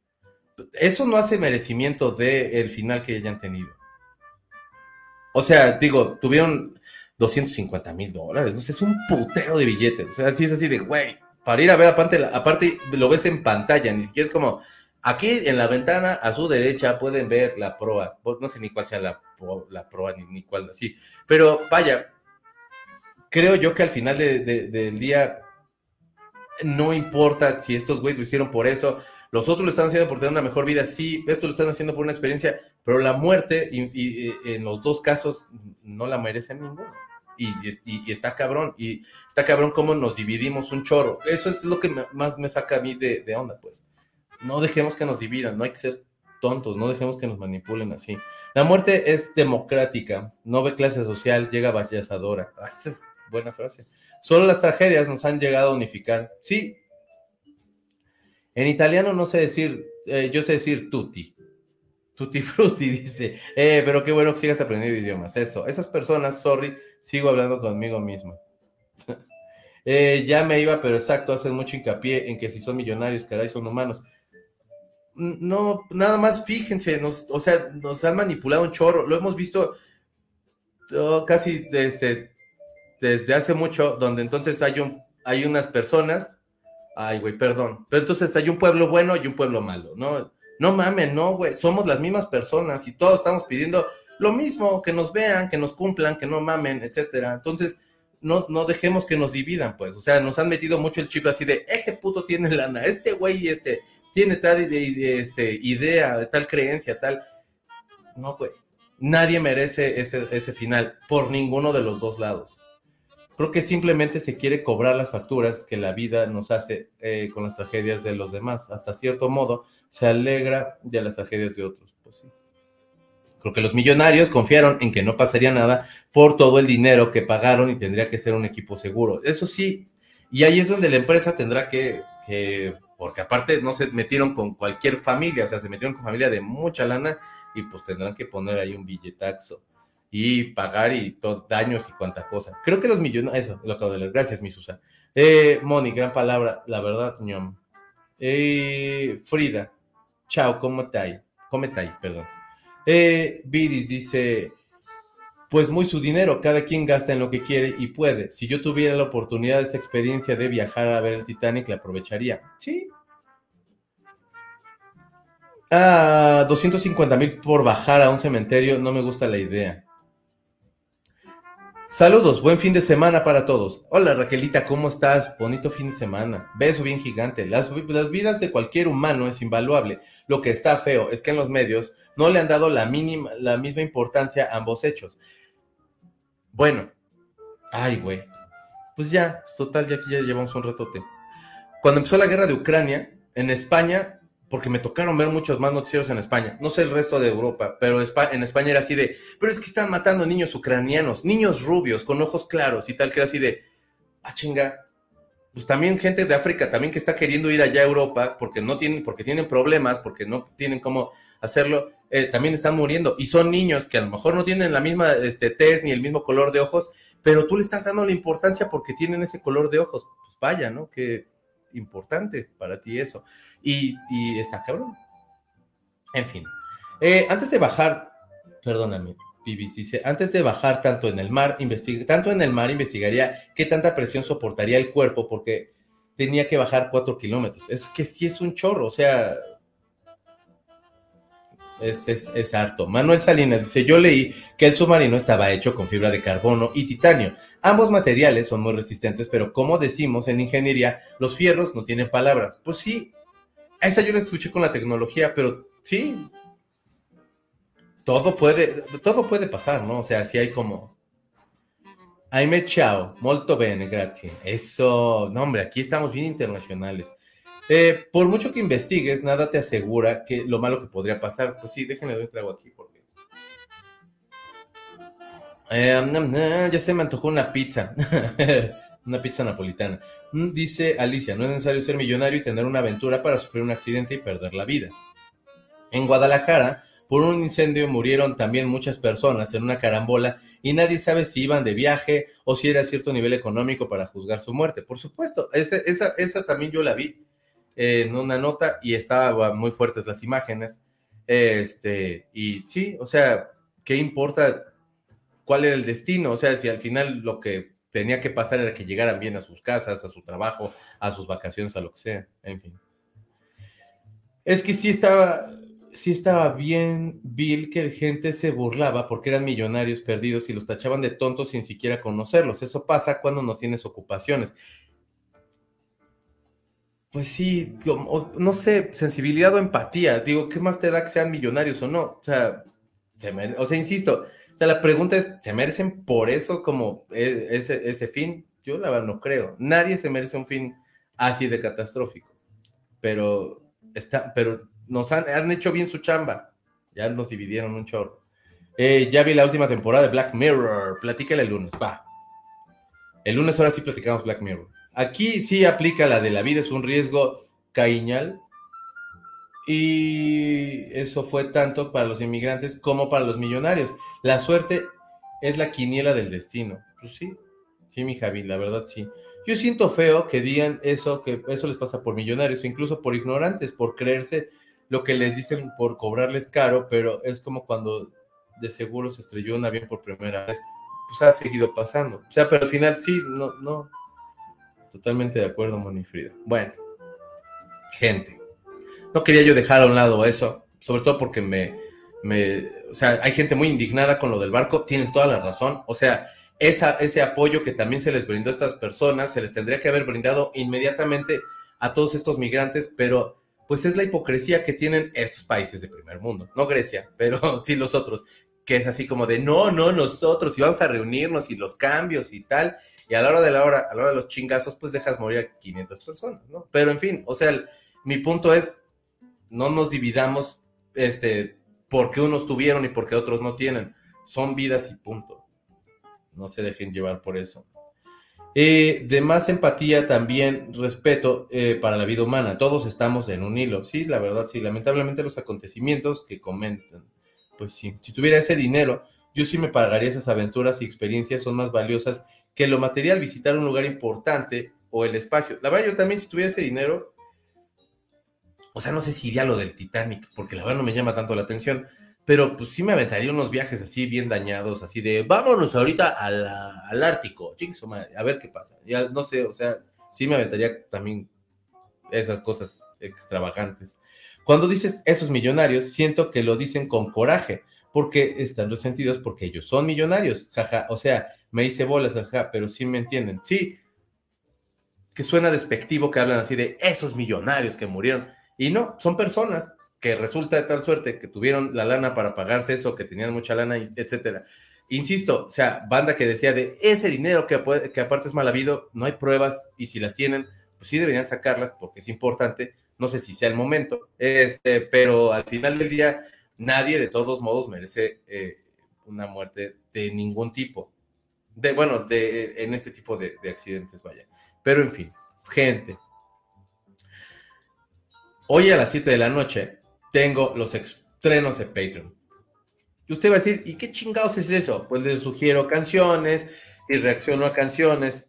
eso no hace merecimiento del final que hayan tenido. O sea, digo, tuvieron 250 mil dólares, no es un putero de billetes, o sea, así es así de, güey, para ir a ver, aparte, aparte lo ves en pantalla, ni siquiera es como, aquí en la ventana a su derecha pueden ver la proa, no sé ni cuál sea la, la proa, ni, ni cuál así, pero vaya, creo yo que al final del día no importa si estos güeyes lo hicieron por eso, los otros lo están haciendo por tener una mejor vida, sí, esto lo están haciendo por una experiencia, pero la muerte y en los dos casos no la merecen ninguno y, está cabrón, y está cabrón cómo nos dividimos un chorro. Eso es lo que más me saca a mí de, onda, pues. No dejemos que nos dividan, no hay que ser tontos, no dejemos que nos manipulen así. La muerte es democrática, no ve clase social, llega vallazadora. Ah, esa es buena frase. Solo las tragedias nos han llegado a unificar. Sí. En italiano no sé decir, eh, yo sé decir tutti. Tutti <laughs> frutti, dice. Eh, pero qué bueno que sigas aprendiendo idiomas. Eso. Esas personas, sorry, sigo hablando conmigo mismo. <laughs> Eh, ya me iba, pero exacto, hacen mucho hincapié en que si son millonarios, caray, son humanos. No, nada más fíjense, nos, o sea, nos han manipulado un chorro. Lo hemos visto oh, casi desde, desde hace mucho, donde entonces hay, un, hay unas personas. Ay, güey, perdón. Pero entonces hay un pueblo bueno y un pueblo malo, ¿no? No mames, no, güey, somos las mismas personas y todos estamos pidiendo lo mismo, que nos vean, que nos cumplan, que no mamen, etcétera. Entonces, no, no dejemos que nos dividan, pues. O sea, nos han metido mucho el chip así de, este puto tiene lana, este güey este, tiene tal este, idea, tal creencia, tal. No, güey. Nadie merece ese, ese final por ninguno de los dos lados. Creo que simplemente se quiere cobrar las facturas que la vida nos hace eh, con las tragedias de los demás. Hasta cierto modo, se alegra de las tragedias de otros. Pues. Creo que los millonarios confiaron en que no pasaría nada por todo el dinero que pagaron y tendría que ser un equipo seguro. Eso sí, y ahí es donde la empresa tendrá que, porque aparte no se metieron con cualquier familia, o sea, se metieron con familia de mucha lana y pues tendrán que poner ahí un billetaxo y pagar y todo, daños y cuanta cosa. Creo que los millonarios, eso, lo acabo de leer. Gracias, mi Susa. Eh, Moni, gran palabra, la verdad, ñom. Eh, Frida, chao, ¿cómo está ¿Cómo está Perdón. Eh, Viris dice, pues muy su dinero, cada quien gasta en lo que quiere y puede. Si yo tuviera la oportunidad esa experiencia de viajar a ver el Titanic, la aprovecharía. Sí. Ah, 250 mil por bajar a un cementerio, no me gusta la idea. Saludos, buen fin de semana para todos. Hola Raquelita, ¿cómo estás? Bonito fin de semana. Beso bien gigante. Las, vidas de cualquier humano es invaluable. Lo que está feo es que en los medios no le han dado la, mínima, la misma importancia a ambos hechos. Bueno, ay güey. Pues ya, total, ya aquí ya llevamos un ratote. Cuando empezó la guerra de Ucrania, en España porque me tocaron ver muchos más noticieros en España. No sé el resto de Europa, pero en España era así de, pero es que están matando niños ucranianos, niños rubios, con ojos claros y tal, que era así de, ah, chinga. Pues también gente de África también que está queriendo ir allá a Europa porque no tienen, porque tienen problemas, porque no tienen cómo hacerlo, eh, también están muriendo. Y son niños que a lo mejor no tienen la misma este, tez ni el mismo color de ojos, pero tú le estás dando la importancia porque tienen ese color de ojos. Pues vaya, ¿no? Que importante para ti eso. Y, está cabrón. En fin. Eh, antes de bajar, perdóname, Bibis dice, antes de bajar tanto en el mar, tanto en el mar investigaría qué tanta presión soportaría el cuerpo porque tenía que bajar cuatro kilómetros. Es que sí es un chorro, o sea, es, harto. Manuel Salinas dice, yo leí que el submarino estaba hecho con fibra de carbono y titanio. Ambos materiales son muy resistentes, pero como decimos en ingeniería, los fierros no tienen palabras. Pues sí, esa yo la escuché con la tecnología, pero sí, todo puede, todo puede pasar, ¿no? O sea, si hay como... Aime chao, molto bene, grazie. Eso, no hombre, aquí estamos bien internacionales. Eh, por mucho que investigues, nada te asegura que lo malo que podría pasar. Pues sí, déjenme doy un trago aquí porque. Eh, ya se me antojó una pizza. <laughs> una pizza napolitana. Mm, dice Alicia, no es necesario ser millonario y tener una aventura para sufrir un accidente y perder la vida. En Guadalajara, por un incendio murieron también muchas personas en una carambola y nadie sabe si iban de viaje o si era cierto nivel económico para juzgar su muerte. Por supuesto, esa, también yo la vi en una nota y estaban muy fuertes las imágenes. Este, y sí, o sea, ¿qué importa cuál era el destino? O sea, si al final lo que tenía que pasar era que llegaran bien a sus casas, a su trabajo, a sus vacaciones, a lo que sea, en fin. Es que sí estaba, sí estaba bien Bill que gente se burlaba porque eran millonarios perdidos y los tachaban de tontos sin siquiera conocerlos. Eso pasa cuando no tienes ocupaciones. Pues sí, no sé, sensibilidad o empatía. Digo, ¿qué más te da que sean millonarios o no? O sea, o sea, insisto, o sea, la pregunta es, ¿se merecen por eso como e, ese, ese fin? Yo la verdad no creo. Nadie se merece un fin así de catastrófico. Pero está, pero nos han, hecho bien su chamba. Ya nos dividieron un chorro. Eh, ya vi la última temporada de Black Mirror. Platícale el lunes, va. El lunes ahora sí platicamos Black Mirror. Aquí sí aplica la de la vida, es un riesgo cañal. Y eso fue tanto para los inmigrantes como para los millonarios. La suerte es la quiniela del destino. Pues sí, sí, mi Javi, la verdad sí. Yo siento feo que digan eso, que eso les pasa por millonarios, incluso por ignorantes, por creerse lo que les dicen por cobrarles caro, pero es como cuando de seguro se estrelló un avión por primera vez, pues ha seguido pasando. O sea, pero al final sí, no, no. Totalmente de acuerdo, Moni Frida. Bueno, gente. No quería yo dejar a un lado eso, sobre todo porque me, me, o sea, hay gente muy indignada con lo del barco, tienen toda la razón. O sea, ese apoyo que también se les brindó a estas personas, se les tendría que haber brindado inmediatamente a todos estos migrantes, pero pues es la hipocresía que tienen estos países de primer mundo, no Grecia, pero <laughs> sí los otros, que es así como de, no, no, nosotros, y vamos a reunirnos y los cambios y tal, y a la hora de la hora, a la hora de los chingazos, pues dejas morir a 500 personas, ¿no? Pero en fin, o sea, mi punto es, no nos dividamos, este, porque unos tuvieron y porque otros no tienen, son vidas y punto. No se dejen llevar por eso. Eh, de más empatía, también respeto eh, para la vida humana. Todos estamos en un hilo. Sí, la verdad, sí. Lamentablemente los acontecimientos que comentan, pues sí. Si tuviera ese dinero, yo sí me pagaría esas aventuras y experiencias son más valiosas que lo material, visitar un lugar importante o el espacio. La verdad, yo también si tuviera ese dinero, o sea, no sé si iría a lo del Titanic, porque la verdad no me llama tanto la atención pero pues sí me aventaría unos viajes así bien dañados, así de vámonos ahorita al Ártico, a ver qué pasa. Ya no sé, o sea, sí me aventaría también esas cosas extravagantes. Cuando dices esos millonarios, siento que lo dicen con coraje, porque están resentidos porque ellos son millonarios, jaja, o sea, me hice bolas, jaja, pero sí me entienden. Sí, que suena despectivo que hablan así de esos millonarios que murieron, y no, son personas que resulta de tal suerte que tuvieron la lana para pagarse eso, que tenían mucha lana, etcétera. Insisto, o sea, banda que decía de ese dinero que, que aparte es mal habido, no hay pruebas y si las tienen, pues sí deberían sacarlas porque es importante. No sé si sea el momento, este, pero al final del día nadie de todos modos merece eh, una muerte de ningún tipo. Bueno, de, en este tipo de, de accidentes, vaya. Pero en fin, gente. Hoy a las 7 de la noche tengo los estrenos de Patreon. Y usted va a decir, ¿y qué chingados es eso? Pues le sugiero canciones y reacciono a canciones,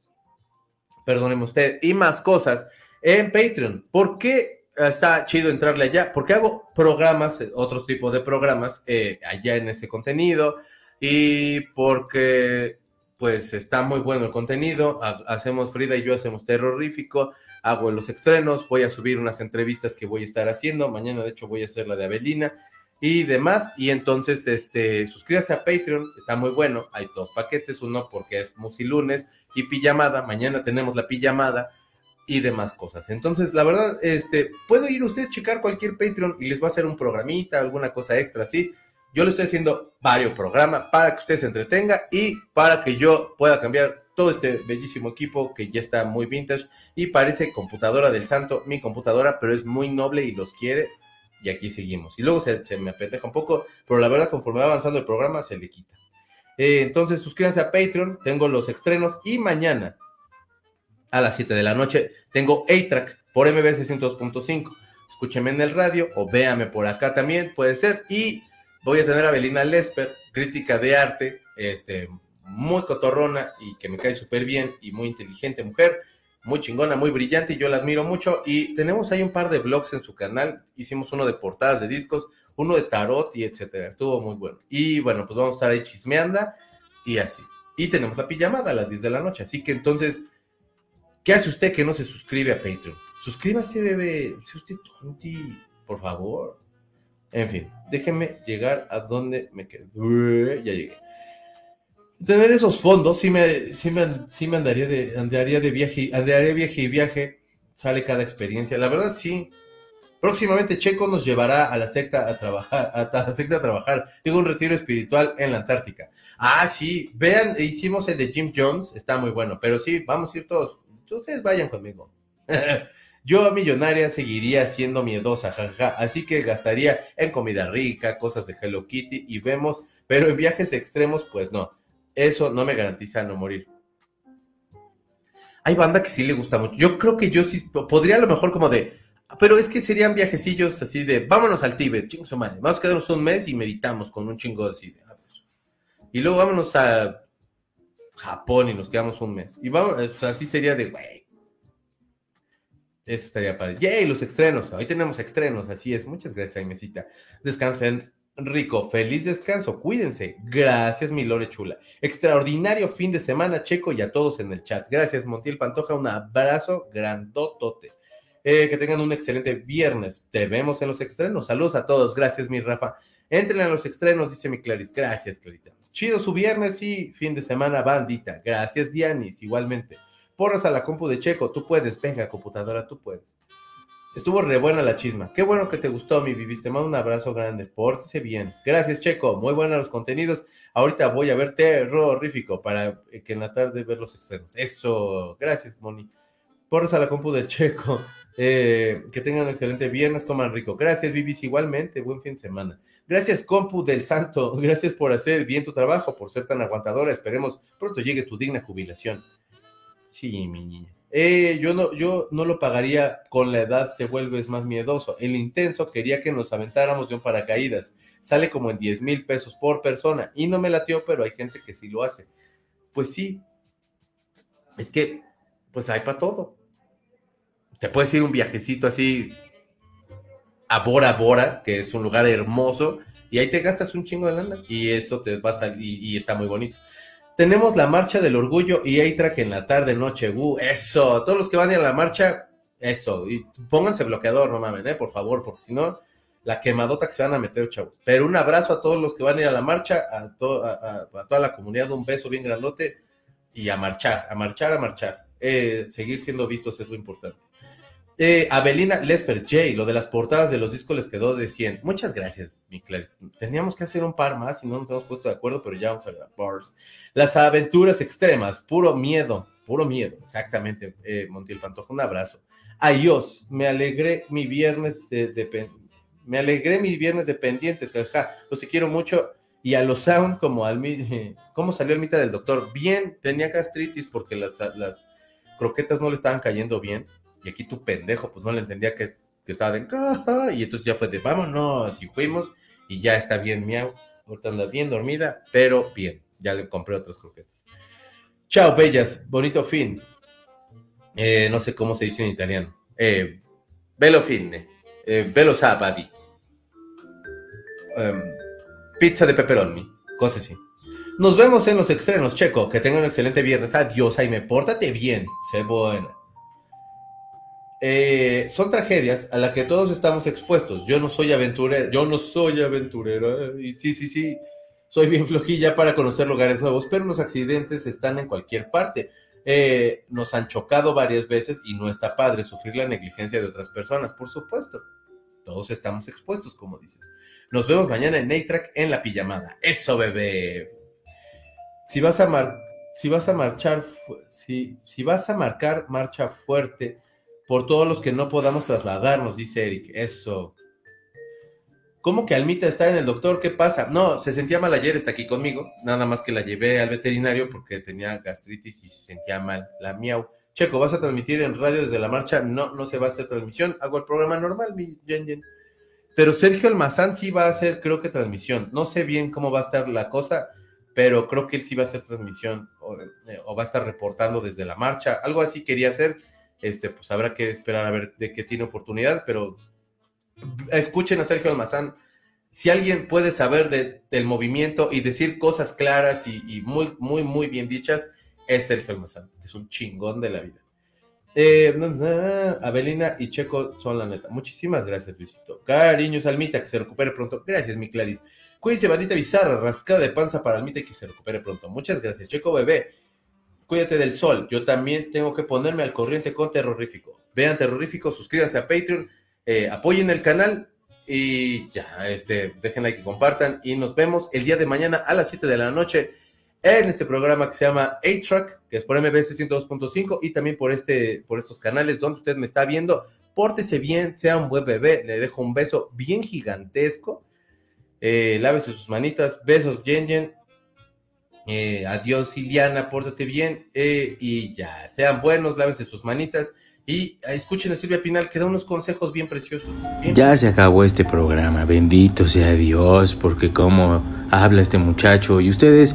perdóneme usted, y más cosas en Patreon. ¿Por qué está chido entrarle allá? Porque hago programas, otro tipo de programas eh, allá en ese contenido y porque pues está muy bueno el contenido. Hacemos Frida y yo hacemos terrorífico hago los estrenos, voy a subir unas entrevistas que voy a estar haciendo, mañana de hecho voy a hacer la de Avelina y demás, y entonces este, suscríbase a Patreon, está muy bueno, hay dos paquetes, uno porque es Musilunes y pijamada, mañana tenemos la pijamada y demás cosas. Entonces, la verdad, este, puede ir usted a checar cualquier Patreon y les va a hacer un programita, alguna cosa extra, ¿sí? Yo le estoy haciendo varios programas para que usted se entretenga y para que yo pueda cambiar todo este bellísimo equipo que ya está muy vintage y parece computadora del santo, mi computadora, pero es muy noble y los quiere. Y aquí seguimos. Y luego se, me apendeja un poco, pero la verdad, conforme va avanzando el programa, se le quita. Eh, entonces, suscríbanse a Patreon, tengo los estrenos y mañana a las 7 de la noche tengo A-Track por MBS 102.5. Escúcheme en el radio o véame por acá también, puede ser. Y voy a tener a Belina Lesper, crítica de arte, este, muy cotorrona y que me cae súper bien y muy inteligente mujer, muy chingona, muy brillante y yo la admiro mucho. Y tenemos ahí un par de blogs en su canal, hicimos uno de portadas de discos, uno de tarot y etcétera, estuvo muy bueno. Y bueno, pues vamos a estar ahí chismeando y así. Y tenemos la pijamada a las 10 de la noche, así que entonces, ¿qué hace usted que no se suscribe a Patreon? Suscríbase, bebé, si usted por favor. En fin, déjenme llegar a donde me quedé. Ya llegué tener esos fondos sí me, sí me, sí me andaría, de, andaría de viaje, andaría viaje y viaje, sale cada experiencia. La verdad sí. Próximamente Checo nos llevará a la secta a trabajar, a la secta a trabajar. Digo, un retiro espiritual en la Antártica. Ah, sí, vean, hicimos el de Jim Jones, está muy bueno, pero sí, vamos a ir todos. Ustedes vayan conmigo. <laughs> Yo millonaria seguiría siendo miedosa, jaja, así que gastaría en comida rica, cosas de Hello Kitty y vemos, pero en viajes extremos, pues no. Eso no me garantiza no morir. Hay banda que sí le gusta mucho. Yo creo que yo sí podría a lo mejor como de, pero es que serían viajecillos así de, vámonos al Tíbet, chingo madre. Vamos a quedarnos un mes y meditamos con un chingo así de, ah, pues. Y luego vámonos a Japón y nos quedamos un mes. Y vamos, así sería de, güey. Eso estaría padre. Yay, los estrenos. Hoy tenemos estrenos, así es. Muchas gracias, Aimecita. Descansen rico, feliz descanso, cuídense. Gracias, mi Lore Chula. Extraordinario fin de semana, Checo, y a todos en el chat. Gracias, Montiel Pantoja, un abrazo grandotote. Eh, que tengan un excelente viernes. Te vemos en los estrenos. Saludos a todos. Gracias, mi Rafa. Entren a los estrenos, dice mi Claris. Gracias, Clarita. Chido su viernes y fin de semana, bandita. Gracias, Dianis, igualmente. Porras a la compu de Checo. Tú puedes. Venga, computadora, tú puedes. Estuvo re buena la chisma. Qué bueno que te gustó, mi viviste. Te mando un abrazo grande. Pórtese bien. Gracias, Checo. Muy buenos los contenidos. Ahorita voy a ver terrorífico para que en la tarde ver los extremos. Eso. Gracias, Moni. Porras a la compu del Checo. Eh, que tengan un excelente viernes, coman rico. Gracias, Vivis, igualmente. Buen fin de semana. Gracias, compu del Santo. Gracias por hacer bien tu trabajo, por ser tan aguantadora. Esperemos pronto llegue tu digna jubilación. Sí, mi niña. Eh, yo, no, yo no lo pagaría con la edad, te vuelves más miedoso. El intenso quería que nos aventáramos de un paracaídas. Sale como en 10 mil pesos por persona. Y no me latió, pero hay gente que sí lo hace. Pues sí. Es que, pues hay para todo. Te puedes ir un viajecito así a Bora Bora, que es un lugar hermoso, y ahí te gastas un chingo de lana. Y eso te va a salir, y está muy bonito. Tenemos la marcha del orgullo y A-Track en la tarde, noche. Uh, eso. Todos los que van a ir a la marcha, eso. Y pónganse bloqueador, no mames, ¿eh? por favor, porque si no, la quemadota que se van a meter, chavos. Pero un abrazo a todos los que van a ir a la marcha, a, a, toda la comunidad, un beso bien grandote y a marchar, a marchar, a marchar. Eh, seguir siendo vistos es lo importante. Eh, Abelina Lesper J, lo de las portadas de los discos les quedó de 100. Muchas gracias, mi Clarice. Teníamos que hacer un par más y no nos hemos puesto de acuerdo, pero ya vamos a ver. Bars. Las aventuras extremas, puro miedo, puro miedo, exactamente, eh, Montiel Pantoja. Un abrazo. Adiós, me alegré mi viernes de, me alegré mi viernes de pendientes, jaja, los quiero mucho. Y a los sound como al <laughs> ¿cómo salió el mitad del doctor? Bien, tenía gastritis porque las, las croquetas no le estaban cayendo bien y aquí tu pendejo, pues no le entendía que, estaba de caja. Y entonces ya fue de vámonos. Y fuimos. Y ya está bien, miau. Ahorita anda bien dormida, pero bien. Ya le compré otras croquetas. Chao, bellas. Bonito fin. Eh, no sé cómo se dice en italiano. Eh, bello fine. Eh, bello sabadi. Em, pizza de pepperoni. Cosas así. Nos vemos en los estrenos, Checo. Que tengan un excelente viernes. Adiós, me Pórtate bien. Sé buena. Eh, son tragedias a las que todos estamos expuestos. Yo no soy aventurero, yo no soy aventurero. Y sí, sí, sí, soy bien flojilla para conocer lugares nuevos, pero los accidentes están en cualquier parte. Eh, nos han chocado varias veces y no está padre sufrir la negligencia de otras personas, por supuesto. Todos estamos expuestos, como dices. Nos vemos mañana en Naytrack en la pijamada. Eso, bebé. Si vas a mar si vas a marchar, si, si vas a marcar marcha fuerte por todos los que no podamos trasladarnos, dice Eric. Eso. ¿Cómo que Almita está en el doctor? ¿Qué pasa? No, se sentía mal ayer, está aquí conmigo. Nada más que la llevé al veterinario porque tenía gastritis y se sentía mal. La miau. Checo, ¿vas a transmitir en radio desde la marcha? No, no se va a hacer transmisión. Hago el programa normal, mi Yen Pero Sergio Almazán sí va a hacer, creo que transmisión. No sé bien cómo va a estar la cosa, pero creo que él sí va a hacer transmisión o, eh, o va a estar reportando desde la marcha. Algo así quería hacer. Este, pues habrá que esperar a ver de qué tiene oportunidad, pero escuchen a Sergio Almazán. Si alguien puede saber de, del movimiento y decir cosas claras y, muy, muy, muy bien dichas, es Sergio Almazán. Es un chingón de la vida. Eh, Abelina y Checo son la neta. Muchísimas gracias, Luisito. Cariños, Almita, que se recupere pronto. Gracias, mi Clarice. Cuídense, bandita bizarra, rascada de panza para Almita y que se recupere pronto. Muchas gracias. Checo, bebé, cuídate del sol. Yo también tengo que ponerme al corriente con Terrorífico. Vean Terrorífico, suscríbanse a Patreon eh, apoyen el canal y ya, este, dejen like y compartan. Y nos vemos el día de mañana a las 7 de la noche en este programa que se llama A-Track, que es por MBS 102.5 y también por, este, por estos canales donde usted me está viendo. Pórtese bien, sea un buen bebé. Le dejo un beso bien gigantesco. Eh, lávese sus manitas. Besos, Yen eh, adiós, Iliana, pórtate bien. y ya, sean buenos, lávense sus manitas. Y escuchen a Silvia Pinal que da unos consejos bien preciosos. ya se acabó este programa, bendito sea Dios, porque como habla este muchacho y ustedes